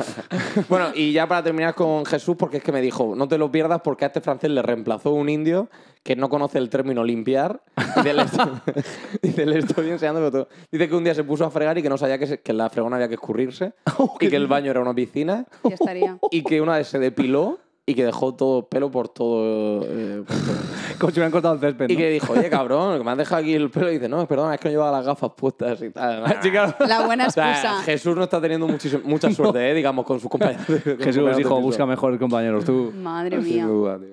Bueno, y ya para terminar con Jesús, porque es que me dijo, no te lo pierdas porque a este francés le reemplazó un indio que no conoce el término limpiar. Dice, le estoy, dice, le estoy todo. Dice que un día se puso a fregar y que no sabía que, se- que en la fregona había que escurrirse y que el baño era una piscina Ya estaría. y que una vez se depiló y que dejó todo pelo por todo. eh, por todo. Como si hubieran cortado el césped. Y ¿no? que dijo, oye, cabrón, que me has dejado aquí el pelo. Y dice, no, perdona, es que no llevaba las gafas puestas y tal. La buena O sea, excusa. Jesús no está teniendo mucha suerte, eh, digamos, con sus compañeros. Jesús, piso. busca mejores compañeros tú. Madre mía.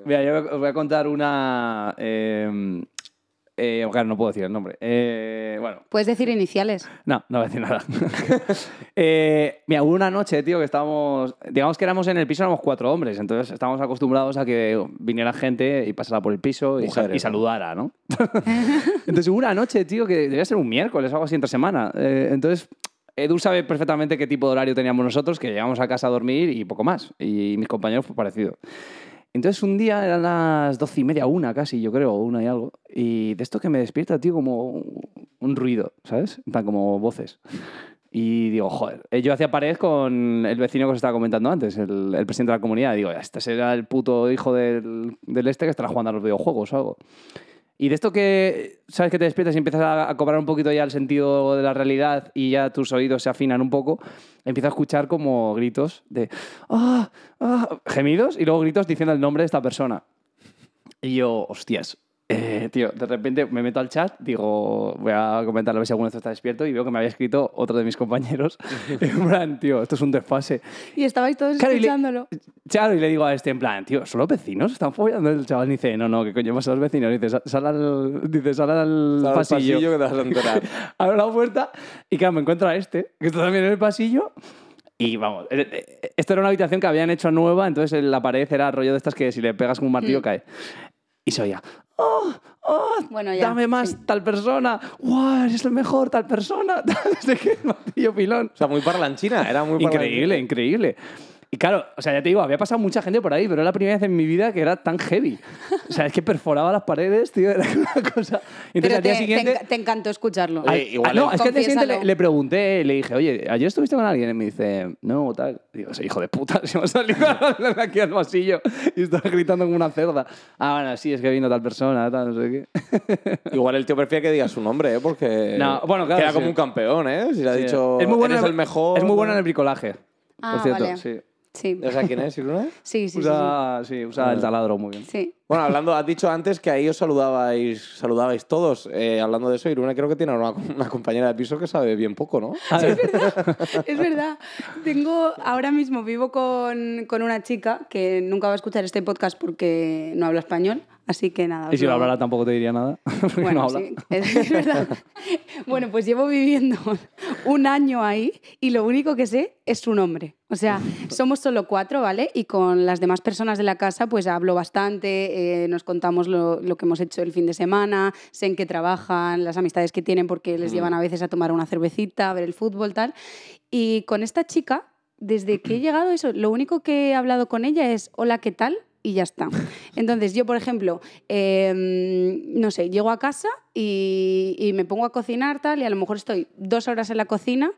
Mira, yo os voy a contar una... Eh, eh, claro, no puedo decir el nombre. Eh, bueno, Puedes decir iniciales. no, no voy a decir nada. eh, mira, hubo una noche, tío, que estábamos... Digamos que éramos en el piso, éramos cuatro hombres. Entonces estábamos acostumbrados a que viniera gente y pasara por el piso y, y ¿no? saludara, ¿no? entonces hubo una noche, tío, que debía ser un miércoles o algo así entre semana. Eh, entonces... Edu sabe perfectamente qué tipo de horario teníamos nosotros, que llegamos a casa a dormir y poco más. Y mis compañeros fue parecido. Entonces un día eran las doce y media, una casi, yo creo, una y algo. Y de esto que me despierta, tío, como un ruido, ¿sabes? Plan, como voces. Y digo, joder, eh, yo hacía pared con el vecino que os estaba comentando antes, el, el presidente de la comunidad. Y digo, este será el puto hijo del, del este que estará jugando a los videojuegos o algo. Y de esto que, ¿sabes? Que te despiertas y empiezas a, cobrar un poquito ya el sentido de la realidad y ya tus oídos se afinan un poco, empiezo a escuchar como gritos de ¡ah! ¡ah! gemidos y luego gritos diciendo el nombre de esta persona. Y yo, hostias, eh, tío, de repente me meto al chat, digo, voy a comentar a ver si alguno de estos está despierto y veo que me había escrito otro de mis compañeros. en plan, tío, esto es un desfase. Y estabais todos Claro, y le- escuchándolo. Claro, y le digo a este, en plan, tío, ¿son los vecinos? ¿Están follando? El chaval dice, no, no, que coño más son los vecinos. Dice, "Sal- al, dice, sal al Sal al pasillo. pasillo que te vas a enterar. Abro la puerta y claro, me encuentro a este, que está también en el pasillo. Y vamos, eh, eh, esto era una habitación que habían hecho nueva, entonces la pared era rollo de estas que si le pegas con un martillo Mm. cae. Y se oía, ¡oh! ¡oh! Bueno, ya, dame más sí. tal persona! ¡Guau! ¡Eres el mejor tal persona! Desde que el martillo pilón. O sea, muy parlanchina, era muy Increíble, increíble. Y claro, o sea, ya te digo, había pasado mucha gente por ahí, pero era la primera vez en mi vida que era tan heavy. O sea, es que perforaba las paredes, tío, era una cosa. Y Pero entonces al día te, siguiente. te enca- te encantó escucharlo. Ay, igual ah, no, es que al día siguiente le, le pregunté, le dije, oye, ¿ayer estuviste con alguien? Y me dice, no, tal. Digo, sí, hijo de puta, se me ha salido aquí al pasillo y estaba gritando como una cerda. Ah, bueno, sí, es que vino tal persona, tal, no sé qué. Igual el tío prefiere que diga su nombre, ¿eh? Porque No, bueno, claro, queda sí. como un campeón, ¿eh? Si le ha Sí. dicho, es muy bueno eres el mejor... Es muy bueno en el bricolaje. Ah, por cierto, vale. sí. Sí, ¿O sea, quién es, Irune? sí, sí. sí, Usa, sí, usa el taladro muy bien. sí. Sí. Bueno, hablando, has dicho antes que ahí os saludabais, saludabais todos. Eh, hablando de eso, Irune creo que tiene una, una compañera de piso que sabe bien poco, ¿no? A ver, Es verdad. Tengo, ahora mismo vivo con, con una chica que nunca va a escuchar este podcast porque no habla español. Así que nada. y si lo lo- hablara tampoco te diría nada. porque Bueno, no habla. sí, es, es verdad. Bueno, pues llevo viviendo un año ahí y lo único que sé es su nombre. O sea, somos solo cuatro, ¿vale? Y con las demás personas de la casa pues hablo bastante, eh, nos contamos lo, lo que hemos hecho el fin de semana, sé en qué trabajan, las amistades que tienen porque les llevan a veces a tomar una cervecita, a ver el fútbol, tal. Y con esta chica, desde que he llegado, eso, lo único que he hablado con ella es hola, ¿qué tal? Y ya está. Entonces, yo, por ejemplo, eh, no sé, llego a casa y, y me pongo a cocinar tal, y a lo mejor estoy dos horas en la cocina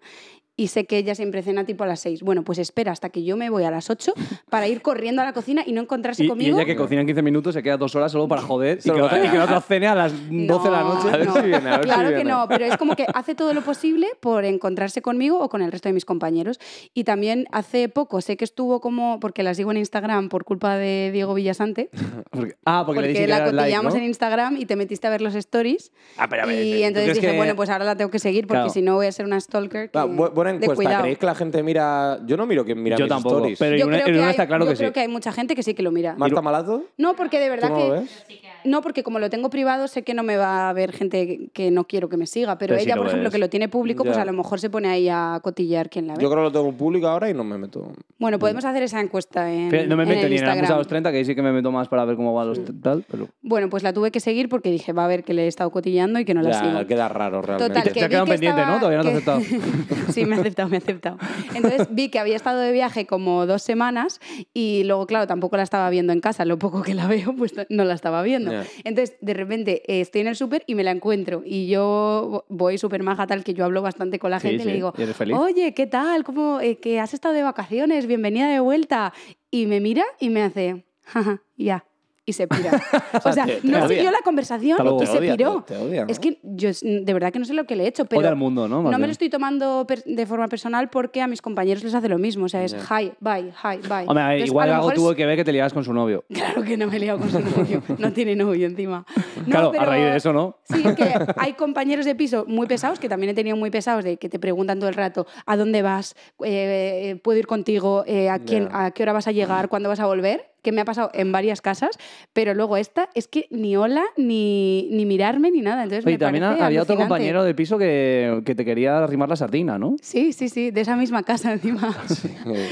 y sé que ella siempre cena tipo a las seis. Bueno, pues espera hasta que yo me voy a las ocho para ir corriendo a la cocina y no encontrarse Y, y conmigo. ella que cocina en 15 minutos se queda dos horas solo para joder y que, otra, y que otra cene a las 12 de la noche. A ver si viene, a ver si claro que viene. no, pero es como que hace todo lo posible por encontrarse conmigo o con el resto de mis compañeros. Y también hace poco sé que estuvo como, porque la sigo en Instagram por culpa de Diego Villasante, Porque- ah, porque, le porque, dije que la era like, cotillamos ¿no? en Instagram y te metiste a ver los stories. Ah, pero a ver, ¿tú y entonces dije, que- bueno, pues ahora la tengo que seguir porque Claro. si no voy a ser una stalker. que- Va, bu- buena encuesta. cuidado. ¿Creéis que la gente mira...? Yo no miro quién mira Yo mis tampoco, stories. pero- Yo creo, que hay, está claro yo que sí. creo que hay mucha gente que sí que lo mira. ¿Marta Malazo? No, porque de verdad ¿Tú no que... lo ves? No, porque como lo tengo privado, sé que no me va a ver gente que- no quiero que me siga. Pero, Pero ella, por ejemplo, ves. que lo tiene público, pues a lo mejor se pone ahí a cotillar quién la ve. Yo creo que lo tengo público ahora y no me meto. Bueno, podemos hacer esa encuesta en, Fíjate, No me meto ni en Instagram. Amusa los 30, que ahí sí que me meto más para ver cómo van los tal, pero... Bueno, pues la tuve que seguir porque dije, va a ver que le he estado cotillando y que no la Ya, sigo. queda raro realmente. Total, te- que te que pendiente, estaba- ¿no? Todavía no te ha que- sí, me ha aceptado, me ha aceptado. Entonces vi que había estado de viaje como dos semanas y luego, claro, tampoco la estaba viendo en casa. Lo poco que la veo, pues no la estaba viendo. Entonces, de repente, eh, estoy en el súper y me la encuentro. Y yo voy súper maja, tal, que yo hablo bastante con la Sí, gente y le digo, ¿Y eres feliz? oye, ¿qué tal? ¿Cómo, eh, que has estado de vacaciones? Bienvenida de vuelta. Y me mira y me hace, jaja, ya. Y se pira. O sea, Te- te no odia. siguió la conversación luego. y se odia, piró. te- te odia, ¿no? Es que yo es- de verdad que no sé lo que le he hecho, pero al mundo, ¿no? Más no me lo estoy tomando de forma personal porque a mis compañeros les hace lo mismo. O sea, es hi, bye, hi, bye. Hombre, Entonces, igual a algo tuvo es- que ver que te liabas con su novio. Claro que no me he liado con su novio. No tiene novio encima. No, claro, a pero- raíz de eso, ¿no? Sí, que hay compañeros de piso muy pesados, que también he tenido muy pesados, de que te preguntan todo el rato, ¿a dónde vas? Eh, eh, ¿Puedo ir contigo? Eh, ¿a, quién. ¿A qué hora vas a llegar? ¿Cuándo vas a volver? Que me ha pasado en varias casas, pero luego esta es que ni hola, ni, ni mirarme, ni nada. Entonces Oye, me también había otro compañero de piso que, que te quería arrimar la sardina, ¿no? Sí, sí, sí, de esa misma casa encima.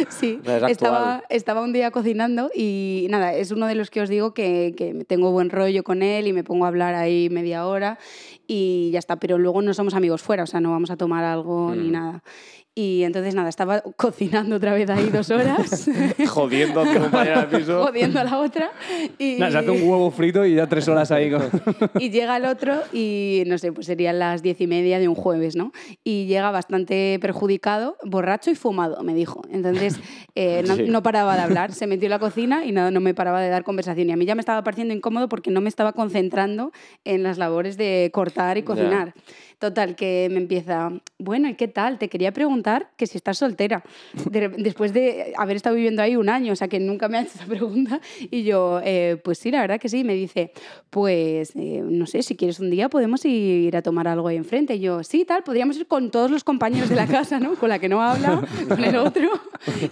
Sí, Es actual. estaba, estaba un día cocinando y nada, es uno de los que os digo que, que tengo buen rollo con él y me pongo a hablar ahí media hora y ya está, pero luego no somos amigos fuera, o sea, no vamos a tomar algo Mm. ni nada. Y entonces nada, estaba cocinando otra vez ahí dos horas, Jodiendo a tu compañera de piso. jodiendo a la otra. Y, Nada, se hace un huevo frito y ya tres horas ahí con... y llega el otro y no sé, pues serían las diez y media de un jueves, ¿no? Y llega bastante perjudicado, borracho y fumado, me dijo. Entonces eh, no, Sí. no paraba de hablar, se metió en la cocina y no, no me paraba de dar conversación. Y a mí ya me estaba pareciendo incómodo porque no me estaba concentrando en las labores de cortar y Ya. cocinar. Total, que me empieza, bueno, ¿y qué tal? Te quería preguntar que si estás soltera, De- después de haber estado viviendo ahí un año, o sea, que nunca me ha hecho esa pregunta. Y yo, "Eh, pues sí, la verdad que sí. Me dice, pues, eh, no sé, si quieres un día podemos ir a tomar algo ahí enfrente. Y yo, sí, tal, podríamos ir con todos los compañeros de la casa, ¿no? Con la que no habla, con el otro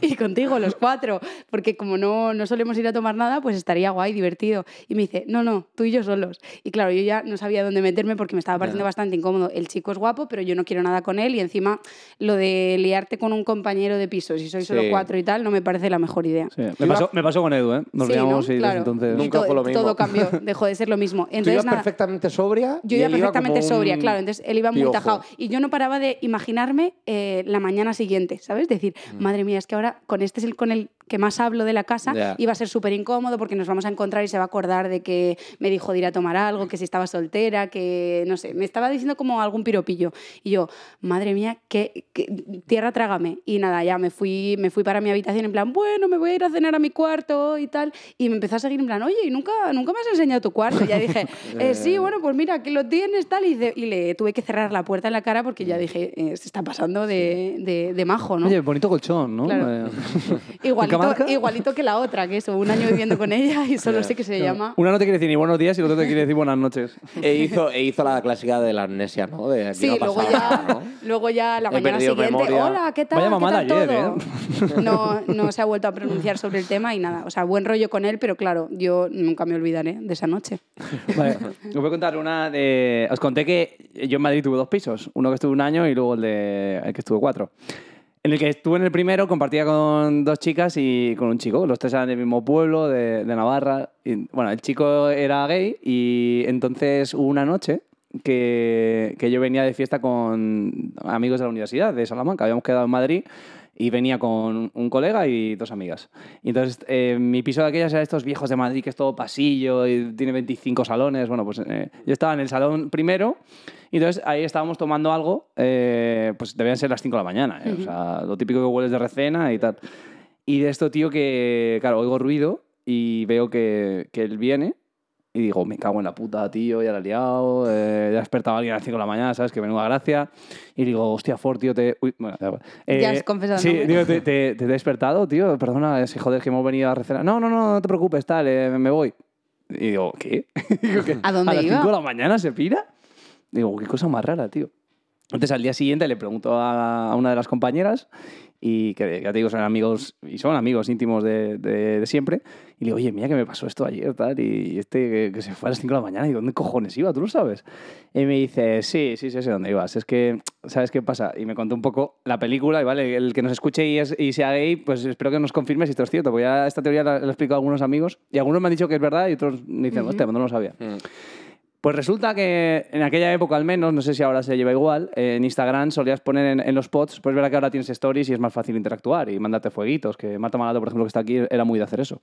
y contigo, los cuatro. Porque como no, no solemos ir a tomar nada, pues estaría guay, divertido. Y me dice, no, no, tú y yo solos. Y claro, yo ya no sabía dónde meterme porque me estaba pareciendo bastante incómodo. El chico es guapo, pero yo no quiero nada con él y encima lo de liarte con un compañero de piso, si sois solo Sí. cuatro y tal, no me parece la mejor idea. Sí, Me, pasó, me pasó con Edu, ¿eh? Nos Sí, y Claro. entonces... Nunca to- fue lo mismo. Todo cambió, dejó de ser lo mismo. Tú ibas Entonces, nada, perfectamente sobria. yo iba perfectamente sobria, un claro. Entonces él iba muy piojo. tajado. Y yo no paraba de imaginarme eh, la mañana siguiente, ¿sabes? Decir, Mm. madre mía, es que ahora con este es el con el que más hablo de la casa, Ya. iba a ser súper incómodo porque nos vamos a encontrar y se va a acordar de que me dijo de ir a tomar algo, que si estaba soltera, que no sé, me estaba diciendo como algún piropillo. Y yo, madre mía, qué, qué- tierra trágame. Y nada, ya me fui, me fui para mi habitación en plan, bueno, me voy a ir a cenar a mi cuarto y tal. Y me empezó a seguir en plan, oye, ¿y nunca, nunca me has enseñado tu cuarto? Y ya dije, "Eh, sí, bueno, pues mira, aquí lo tienes, tal. Y, de- y le tuve que cerrar la puerta en la cara porque ya dije, eh, se está pasando de, de- de majo, ¿no? Oye, bonito colchón, ¿no? Claro. Eh, Igual Dinamarca? igualito que la otra, que eso, un año viviendo con ella y solo sé que se llama. Una no te quiere decir ni buenos días y la otra te quiere decir buenas noches. E hizo, e hizo la clásica de la amnesia, ¿no? De Sí, luego ya, ¿no? luego ya la He mañana siguiente, memoria. hola, ¿qué tal? Vaya ¿Qué mamada tal ayer, todo? No, no se ha vuelto a pronunciar sobre el tema y nada. O sea, buen rollo con él, pero claro, yo nunca me olvidaré de esa noche. Vale, os voy a contar una de... Os conté que yo en Madrid tuve dos pisos. Uno que estuve un año y luego el, de... el que estuve cuatro. En el que estuve en el primero compartía con dos chicas y con un chico. Los tres eran del mismo pueblo, de, Navarra. Y, bueno, el chico era gay y entonces hubo una noche que, que yo venía de fiesta con amigos de la universidad de Salamanca. Habíamos quedado en Madrid y venía con un colega y dos amigas. Y entonces eh, mi piso de aquellas era estos viejos de Madrid que es todo pasillo y tiene 25 salones. Bueno, pues eh, yo estaba en el salón primero y entonces ahí estábamos tomando algo, eh, pues debían ser las 5 de la mañana, ¿eh? o sea, lo típico que hueles de recena y tal. Y de esto, tío, que, claro, oigo ruido y veo que, que él viene y digo, me cago en la puta, tío, ya la he liado, eh, ya ha despertado a alguien a las 5 de la mañana, ¿sabes? Que menuda gracia. Y digo, hostia, Ford, tío, te... Uy, bueno, da igual. Ya has confesado Sí, nombre. digo, te, te- te he despertado, tío, perdona, es joder, que hemos venido a recenar. No, no, no, no te preocupes, tal, eh, me voy. Y digo, ¿qué? Digo, ¿qué? ¿A dónde las iba? 5 de la mañana se pira? Digo, qué cosa más rara, tío. Entonces al día siguiente le pregunto a una de las compañeras y que ya te digo, son amigos y son amigos íntimos de, de- de siempre. Y le digo, oye, mira que me pasó esto ayer, tal, y este que, que se fue a las 5 de la mañana, ¿y dónde cojones iba? ¿Tú lo sabes? Y me dice, sí, sí, sí, sé dónde ibas. Es que, ¿sabes qué pasa? Y me contó un poco la película, y vale, el que nos escuche y, es- y sea gay, pues espero que nos confirme si esto es cierto, porque ya esta teoría la, la he explicado a algunos amigos, y algunos me han dicho que es verdad, y otros me dicen, hostia, pues no lo sabía. Mm. Pues resulta que en aquella época al menos, no sé si ahora se lleva igual, en Instagram solías poner en, los posts, pues verá que ahora tienes stories y es más fácil interactuar y mandarte fueguitos, que Marta Malato, por ejemplo, que está aquí, era muy de hacer eso.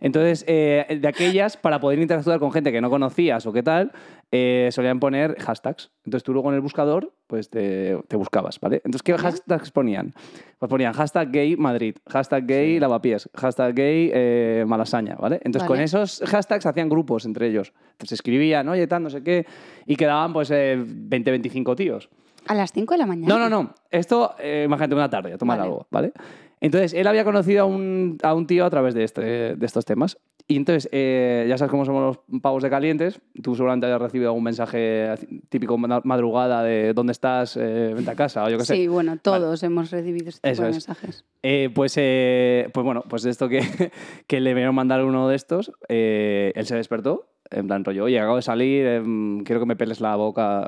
Entonces, eh, de aquellas, para poder interactuar con gente que no conocías o qué tal, eh, solían poner hashtags. Entonces tú luego en el buscador, pues te, te buscabas, ¿vale? Entonces, ¿qué hashtags ponían? Pues ponían hashtag gay Madrid, hashtag gay lavapiés, hashtag gay eh, malasaña, ¿vale? Entonces con esos hashtags hacían grupos entre ellos. Entonces escribían, oye, tal, no sé qué, y quedaban pues eh, 20, 25 tíos. A las 5 de la mañana. No, no, no. Esto, eh, imagínate una tarde, a tomar Vale. algo, ¿vale? Entonces, él había conocido a un, a un tío a través de, este, de estos temas. Y entonces, eh, ya sabes cómo somos los pavos de calientes. Tú seguramente hayas recibido algún mensaje típico ma- madrugada de dónde estás, eh, vente a casa, o yo qué sé. Sí, bueno, todos hemos recibido este tipo de es. mensajes. Eh, pues, eh, pues bueno, pues de esto que, que le vieron mandar uno de estos, eh, él se despertó, en plan rollo, oye, acabo de salir, em, quiero que me peles la boca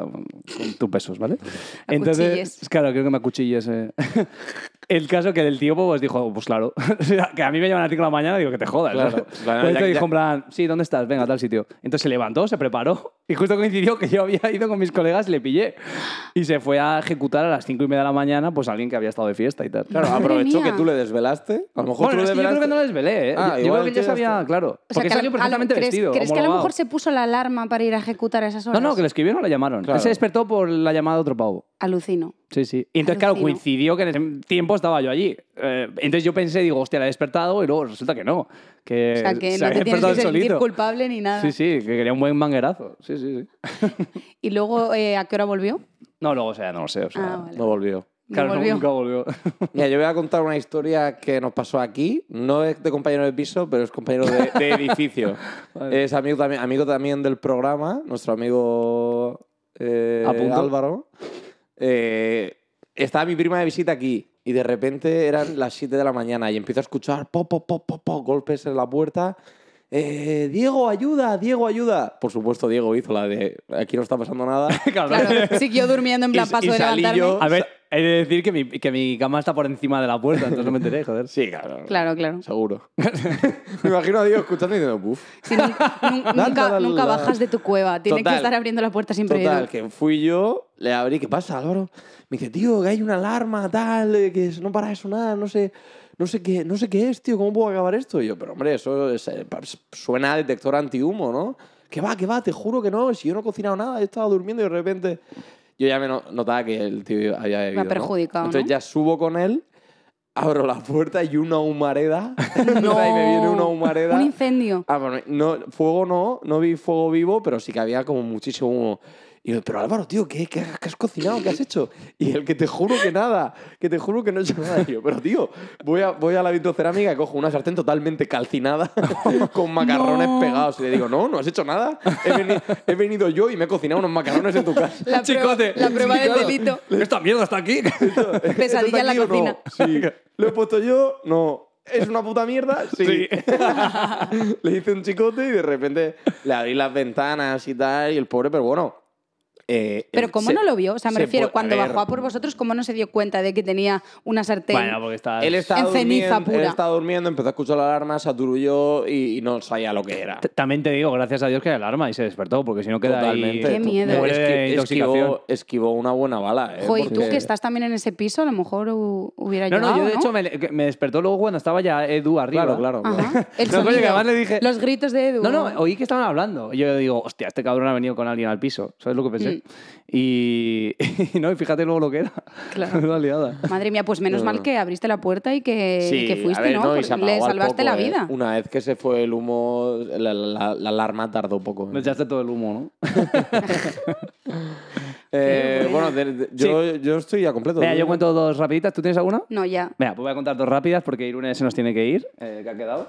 con tus besos, ¿vale? Acuchilles. claro, quiero que me acuchilles. eh. El caso que del tío pues dijo, pues claro, que a mí me llaman a las 5 de la mañana, digo que te jodas. Claro. ¿no? Claro, Pues ya- dijo ya- en plan, sí, ¿dónde estás? Venga, a tal sitio. Entonces se levantó, se preparó y justo coincidió que yo había ido con mis colegas y le pillé. Y se fue a ejecutar a las 5 y media de la mañana pues a alguien que había estado de fiesta y tal. Claro, aprovechó mía. que tú le desvelaste. A lo mejor Bueno, tú es le que yo creo que desvelaste. no lo desvelé, ¿eh? Ah, yo, creo que el ya sabía, claro. O sea, porque salió perfectamente ¿crees, vestido. ¿Crees que a lo mejor se puso la alarma para ir a ejecutar a esas No, horas? no, que le escribieron o le llamaron. Claro. Él se despertó por la llamada de otro pavo. Alucino. Sí, sí. Y entonces, claro, Alucino. coincidió que en ese tiempo estaba yo allí. Eh, entonces yo pensé, digo, hostia, la he despertado y luego resulta que no. Que O sea, que se no había te tienes que sentir solito. culpable ni nada. Sí, sí, que quería un buen manguerazo. Sí, sí, sí. ¿Y luego eh, a qué hora volvió? No, luego, o sea, no lo sé. O sea, Ah, vale. No volvió. No Claro, no, volvió. nunca volvió. Mira, yo voy a contar una historia que nos pasó aquí. No es de compañero de piso, pero es compañero de, de edificio. Vale. Es amigo también, amigo también del programa, nuestro amigo eh, ¿A punto? Álvaro. Eh, estaba mi prima de visita aquí y de repente eran las 7 de la mañana y empiezo a escuchar pop, pop, pop, pop, pop, golpes en la puerta. Eh, Diego, ayuda, Diego, ayuda. Por supuesto, Diego hizo la de aquí no está pasando nada. Claro, Claro, siguió durmiendo en plan Y- paso y de salí levantarme. yo- A ver, he de decir que mi, que mi cama está por encima de la puerta, entonces no me enteré, joder. Sí, claro. Claro, claro. Seguro. Me imagino a Diego escuchando y diciendo, buf. Sí, nunca, nunca bajas de tu cueva. Tiene Total. que estar abriendo la puerta siempre. Total, que fui yo, le abrí, ¿qué pasa, Álvaro? Me dice, tío, que hay una alarma, tal, eh, que no para de sonar, no sé, no sé qué, no sé qué es, tío, ¿cómo puedo acabar esto? Y yo, pero hombre, eso es, eh, suena a detector antihumo, ¿no? Que va, que va, te juro que no, si yo no he cocinado nada, he estado durmiendo y de repente... Yo ya me no- notaba que el tío había bebido, ¿no? perjudicado, Entonces ¿no? ya subo con él, abro la puerta y una humareda. No. y me viene una humareda. Un incendio. Ah, bueno, no, fuego no, no vi fuego vivo, pero sí que había como muchísimo humo. Y yo, pero Álvaro, tío, ¿qué, qué, qué has cocinado? ¿Qué has hecho? Y el que te juro que nada, que te juro que no he hecho nada. Y yo, pero tío, voy a, voy a la vitrocerámica y cojo una sartén totalmente calcinada con macarrones No. pegados. Y le digo, no, no has hecho nada. He, veni- he venido yo y me he cocinado unos macarrones en tu casa. La prueba, Chicote. la prueba del delito. Esta mierda está aquí. Pesadilla en la ¿Está aquí o no? cocina. Sí. ¿Lo he puesto yo? No. ¿Es una puta mierda? Sí. le hice un chicote y de repente le abrí las ventanas y tal, y el pobre, pero bueno. Eh, Pero ¿cómo se- no lo vio? O sea, me se refiero, fue- a cuando ver, bajó a por vosotros, ¿cómo no se dio cuenta de que tenía una sartén? Bueno, porque está... Él estaba, En ceniza durmiendo, él pura. estaba durmiendo, empezó a escuchar la alarma, se aturulló y, y no sabía lo que era. T- También te digo, gracias a Dios que hay alarma y se despertó, porque si no queda Totalmente. ahí... Qué miedo. Esqui- esquivó, esquivó una buena bala. ¿eh? Jo, y tú Porque- que estás también en ese piso, a lo mejor hu- hubiera No, llegado, no, yo de hecho me, despertó luego cuando estaba ya Edu arriba. Claro, claro. claro. Ajá. El No, coño, que sonido, además le dije- Los gritos de Edu. No, no, oí que estaban hablando. Y yo digo, hostia, este cabrón ha venido con alguien al piso. ¿Sabes lo que pensé? Mm. Y, y no, y fíjate luego lo que era. Claro. Liada. Madre mía, pues menos No, mal no. que abriste la puerta y que, Sí, y que fuiste, ver, ¿no? y se Le salvaste poco, la ¿eh? vida. Una vez que se fue el humo, la, la- la alarma tardó poco. Me echaste todo el humo, ¿no? Eh, bueno, de- de- yo, yo estoy ya completo. ¿Tú? yo cuento dos rapiditas. ¿Tú tienes alguna? No, ya. Venga, pues voy a contar dos rápidas porque Irune se nos tiene que ir, eh, que ha quedado.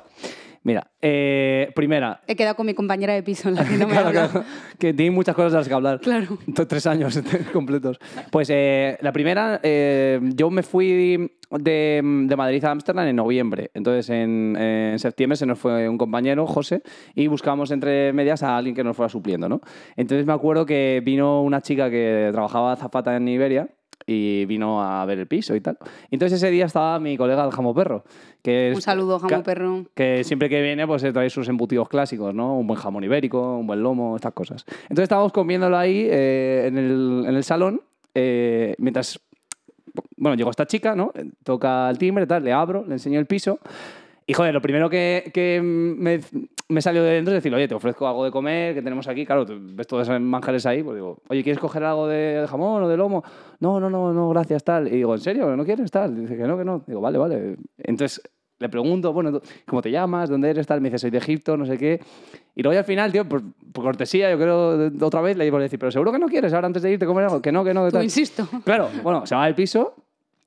Mira, eh, primera. He quedado con mi compañera de piso, la que no me Claro, claro, que tiene muchas cosas de las que hablar. Claro. Tres años completos. Pues eh, la primera, eh, yo me fui de, de Madrid a Ámsterdam en noviembre. Entonces en, en septiembre se nos fue un compañero, José, y buscábamos entre medias a alguien que nos fuera supliendo, ¿no? Entonces me acuerdo que vino una chica que trabajaba zapata en Iberia y vino a ver el piso y tal. Entonces ese día estaba mi colega el Jamo Perro, que es... Un saludo, jamón perro. que siempre que viene pues trae sus embutidos clásicos, ¿no? Un buen jamón ibérico, un buen lomo, estas cosas. Entonces estábamos comiéndolo ahí eh, en, el, en el salón eh, mientras... Bueno, llegó esta chica, ¿no? Toca el timbre, tal, le abro, le enseño el piso. Y joder, lo primero que, que me, me salió de dentro es decir, oye, te ofrezco algo de comer que tenemos aquí. Claro, tú ves todos esos manjares ahí, pues digo, oye, ¿quieres coger algo de jamón o de lomo? No, no, no, no, gracias, tal. Y digo, ¿en serio? ¿No quieres tal? Dice que no, que no. Digo, vale, vale. Entonces le pregunto, bueno, ¿tú- ¿cómo te llamas? ¿Dónde eres? Tal. Me dice, soy de Egipto, no sé qué. Y luego al final, tío, por, por cortesía, yo creo, otra vez le iba a decir, pero seguro que no quieres ahora antes de irte comer algo. Que no, que no, que Tú tal. insisto. Claro, bueno, se va del piso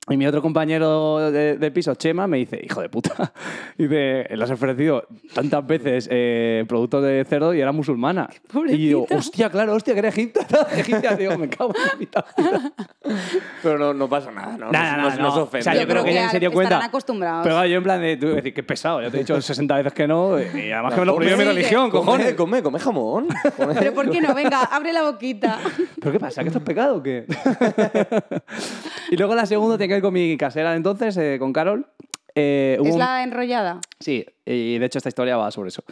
y mi otro compañero de, de piso, Chema, me dice, hijo de puta, dice, le has ofrecido tantas veces eh, productos de cerdo y era musulmana. Y digo, pobrecita. hostia, claro, hostia, que era egipcia, egipcia. Digo, me cago en la. Pero no, no pasa nada, ¿no? Nada, no, nada, no, no se no. ofende. O sea, yo, creo que ella se dio cuenta. acostumbrados. Pero yo en plan de, tú decir, qué pesado, ya te he dicho 60 veces que no, y además que me lo prohíbe mi religión, come, cojones. Come, come jamón. Come. Pero ¿por qué no? Venga, abre la boquita. ¿Pero qué pasa? ¿Que esto es pecado o qué? y luego la segunda tiene con mi casera de entonces, eh, con Carol. Eh, hubo ¿Es un- la enrollada? Sí, y de hecho esta historia va sobre eso.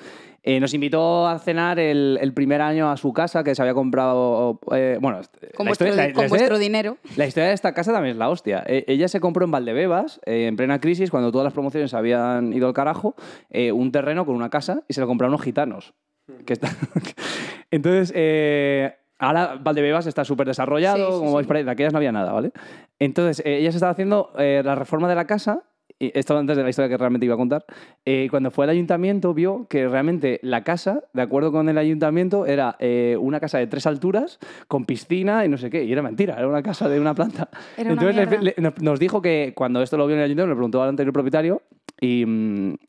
Eh, nos invitó a cenar el, el primer año a su casa, que se había comprado... eh, bueno, Con la vuestro, historia- la- con la vuestro historia- dinero. la historia de esta casa también es la hostia. Eh, ella se compró en Valdebebas, eh, en plena crisis, cuando todas las promociones habían ido al carajo, eh, un terreno con una casa y se lo compraron unos gitanos. Que está- Entonces, eh, ahora Valdebebas está súper desarrollado, Sí, sí, como sí. veis por ahí, de aquellas no había nada, ¿vale? Entonces, eh, ella se estaba haciendo eh, la reforma de la casa. Y esto antes de la historia que realmente iba a contar. eh, cuando fue al ayuntamiento, vio que realmente la casa, de acuerdo con el ayuntamiento, era eh, una casa de tres alturas, con piscina y no sé qué. Y era mentira, era una casa de una planta. Era una Entonces le- le- nos dijo que cuando esto lo vio en el ayuntamiento, le preguntó al anterior propietario. Y,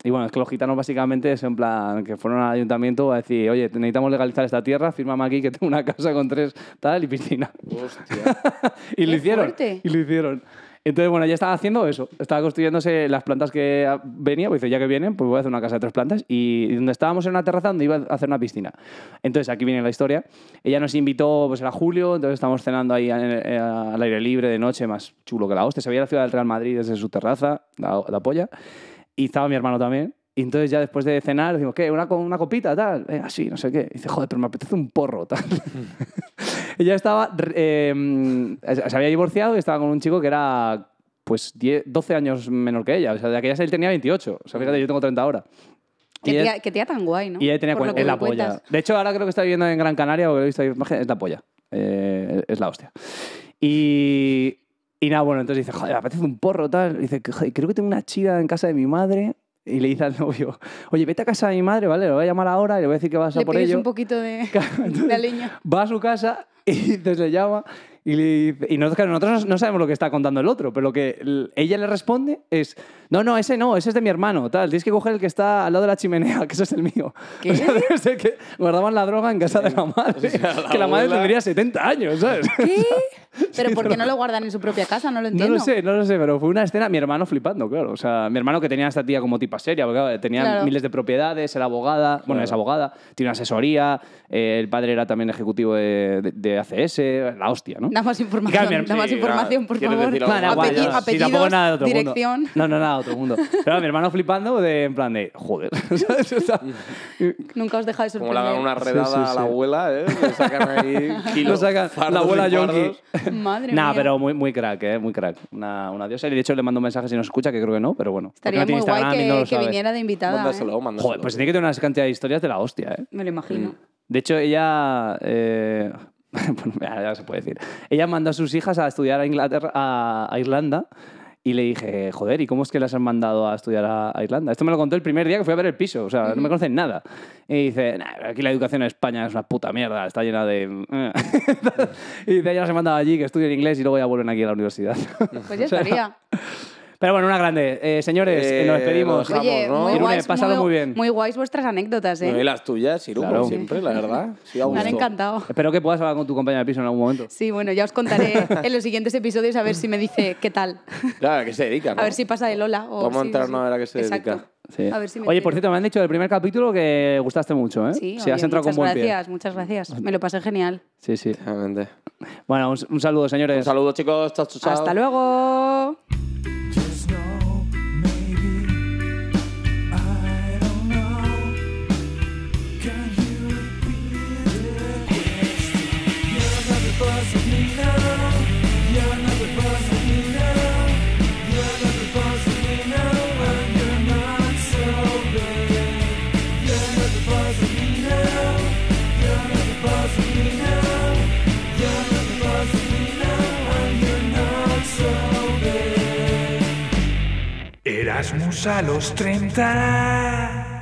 y bueno, es que los gitanos básicamente es en plan que fueron al ayuntamiento a decir, oye, necesitamos legalizar esta tierra, fírmame aquí que tengo una casa con tres tal y piscina. Hostia. y lo Qué hicieron. fuerte. Y lo hicieron. Entonces, bueno, ya estaba haciendo eso. Estaba construyéndose las plantas que venía. Pues dice, ya que vienen, pues voy a hacer una casa de tres plantas. Y donde estábamos en una terraza donde iba a hacer una piscina. Entonces, aquí viene la historia. Ella nos invitó, pues era julio, entonces estábamos cenando ahí en- eh, al aire libre de noche, más chulo que la hostia. Se veía la ciudad del Real Madrid desde su terraza, la, la polla. Y estaba mi hermano también. Y entonces ya después de cenar decimos, ¿qué? ¿Una, una copita, tal? Venga, sí, no sé qué. Y dice, joder, pero me apetece un porro, tal. Ella estaba, eh, se había divorciado y estaba con un chico que era pues 10, 12 años menor que ella. O sea, de aquella él tenía 28. O sea, fíjate, yo tengo 30 ahora. Qué ella- tía, qué tía tan guay, ¿no? y ella tenía Por lo cuen- que es la polla. De hecho, ahora creo que está viviendo en Gran Canaria, porque he visto ahí es la polla. Eh, es la hostia. Y, y nada, bueno, entonces dice, joder, me apetece un porro, tal. Y dice, "Joder, creo que tengo una chica en casa de mi madre y le dice al novio, oye, vete a casa de mi madre, ¿vale? Le voy a llamar ahora y le voy a decir que vas a Le por ello. un poquito de, Entonces, de leña. Va a su casa y entonces le llama y le dice... Y nosotros, claro, nosotros no sabemos lo que está contando el otro, pero lo que ella le responde es, no, no, ese no, ese es de mi hermano, tal. Tienes que coger el que está al lado de la chimenea, que ese es el mío. ¿Qué? O sea, debe ser que guardaban la droga en casa de la madre. sea, la que la madre abuela- tendría 70 años, ¿sabes? ¿Qué? ¿Pero por qué no lo guardan en su propia casa? No lo No entiendo. lo sé, no lo sé, pero fue una escena, mi hermano flipando, claro. O sea, mi hermano que tenía a esta tía como tipa seria, porque claro, tenía Claro. miles de propiedades, era abogada, bueno, es abogada, tiene una asesoría, eh, el padre era también ejecutivo de, de- de ACS, la hostia, ¿no? Da más información, mi- da más sí, información, por ¿quieres favor. decir algo más? igual, Apellido- no, sí, tampoco apellidos, nada de otro dirección. mundo. No, no, nada de otro mundo. Pero mi hermano flipando de, en plan de, joder. Nunca os dejáis de Como le sorprender. hagan una redada Sí, sí, a la abuela, ¿eh? Le sacan ahí lo kilos. sacan, la abuela yonki. Madre Nah, mía. pero muy, muy crack, ¿eh? Muy crack. Una, una diosa. Y de hecho le mando un mensaje si nos escucha, que creo que no, pero bueno. Estaría no muy guay Instagram y no que, que viniera de invitada. ¿eh? Mándaselo, mándaselo. Joder, pues tiene que tener una cantidad de historias de la hostia, ¿eh? Me lo imagino. De hecho, ella. eh, ya, ya se puede decir. Ella mandó a sus hijas a estudiar a Inglaterra, a, a Irlanda. Y le dije, joder, ¿y cómo es que las han mandado a estudiar a, a Irlanda? Esto me lo contó el primer día que fui a ver el piso. O sea, no me conocen nada. Y dice, nah, aquí la educación en España es una puta mierda, está llena de. y dice, ella las he mandado allí, que estudien inglés y luego ya vuelven aquí a la universidad. Pues ya estaría. Pero bueno, una grande. Eh, señores, eh, nos Eh, despedimos. lo dejamos, Oye, ¿no? muy Irune, guays, pásalo muy bien. Muy guays vuestras anécdotas, ¿eh? No, y las tuyas, Iru, Claro. como siempre, la verdad. Sí, a Me han encantado. Espero que puedas hablar con tu compañera de piso en algún momento. Sí, bueno, ya os contaré en los siguientes episodios a ver si me dice qué tal. Claro, ¿a qué se dedica, no? A ver si pasa de Lola. O Vamos a sí, entrar sí. a ver a qué se Exacto. dedica. Sí. A ver si me Oye, por cierto, me han dicho del primer capítulo que gustaste mucho, ¿eh? Sí, has entrado con muchas buen pie. gracias, muchas gracias. Me lo pasé genial. Sí, sí. Bueno, un, un saludo, señores. Un saludo, chicos. Chao, chao, chao. Hasta luego. A los 30.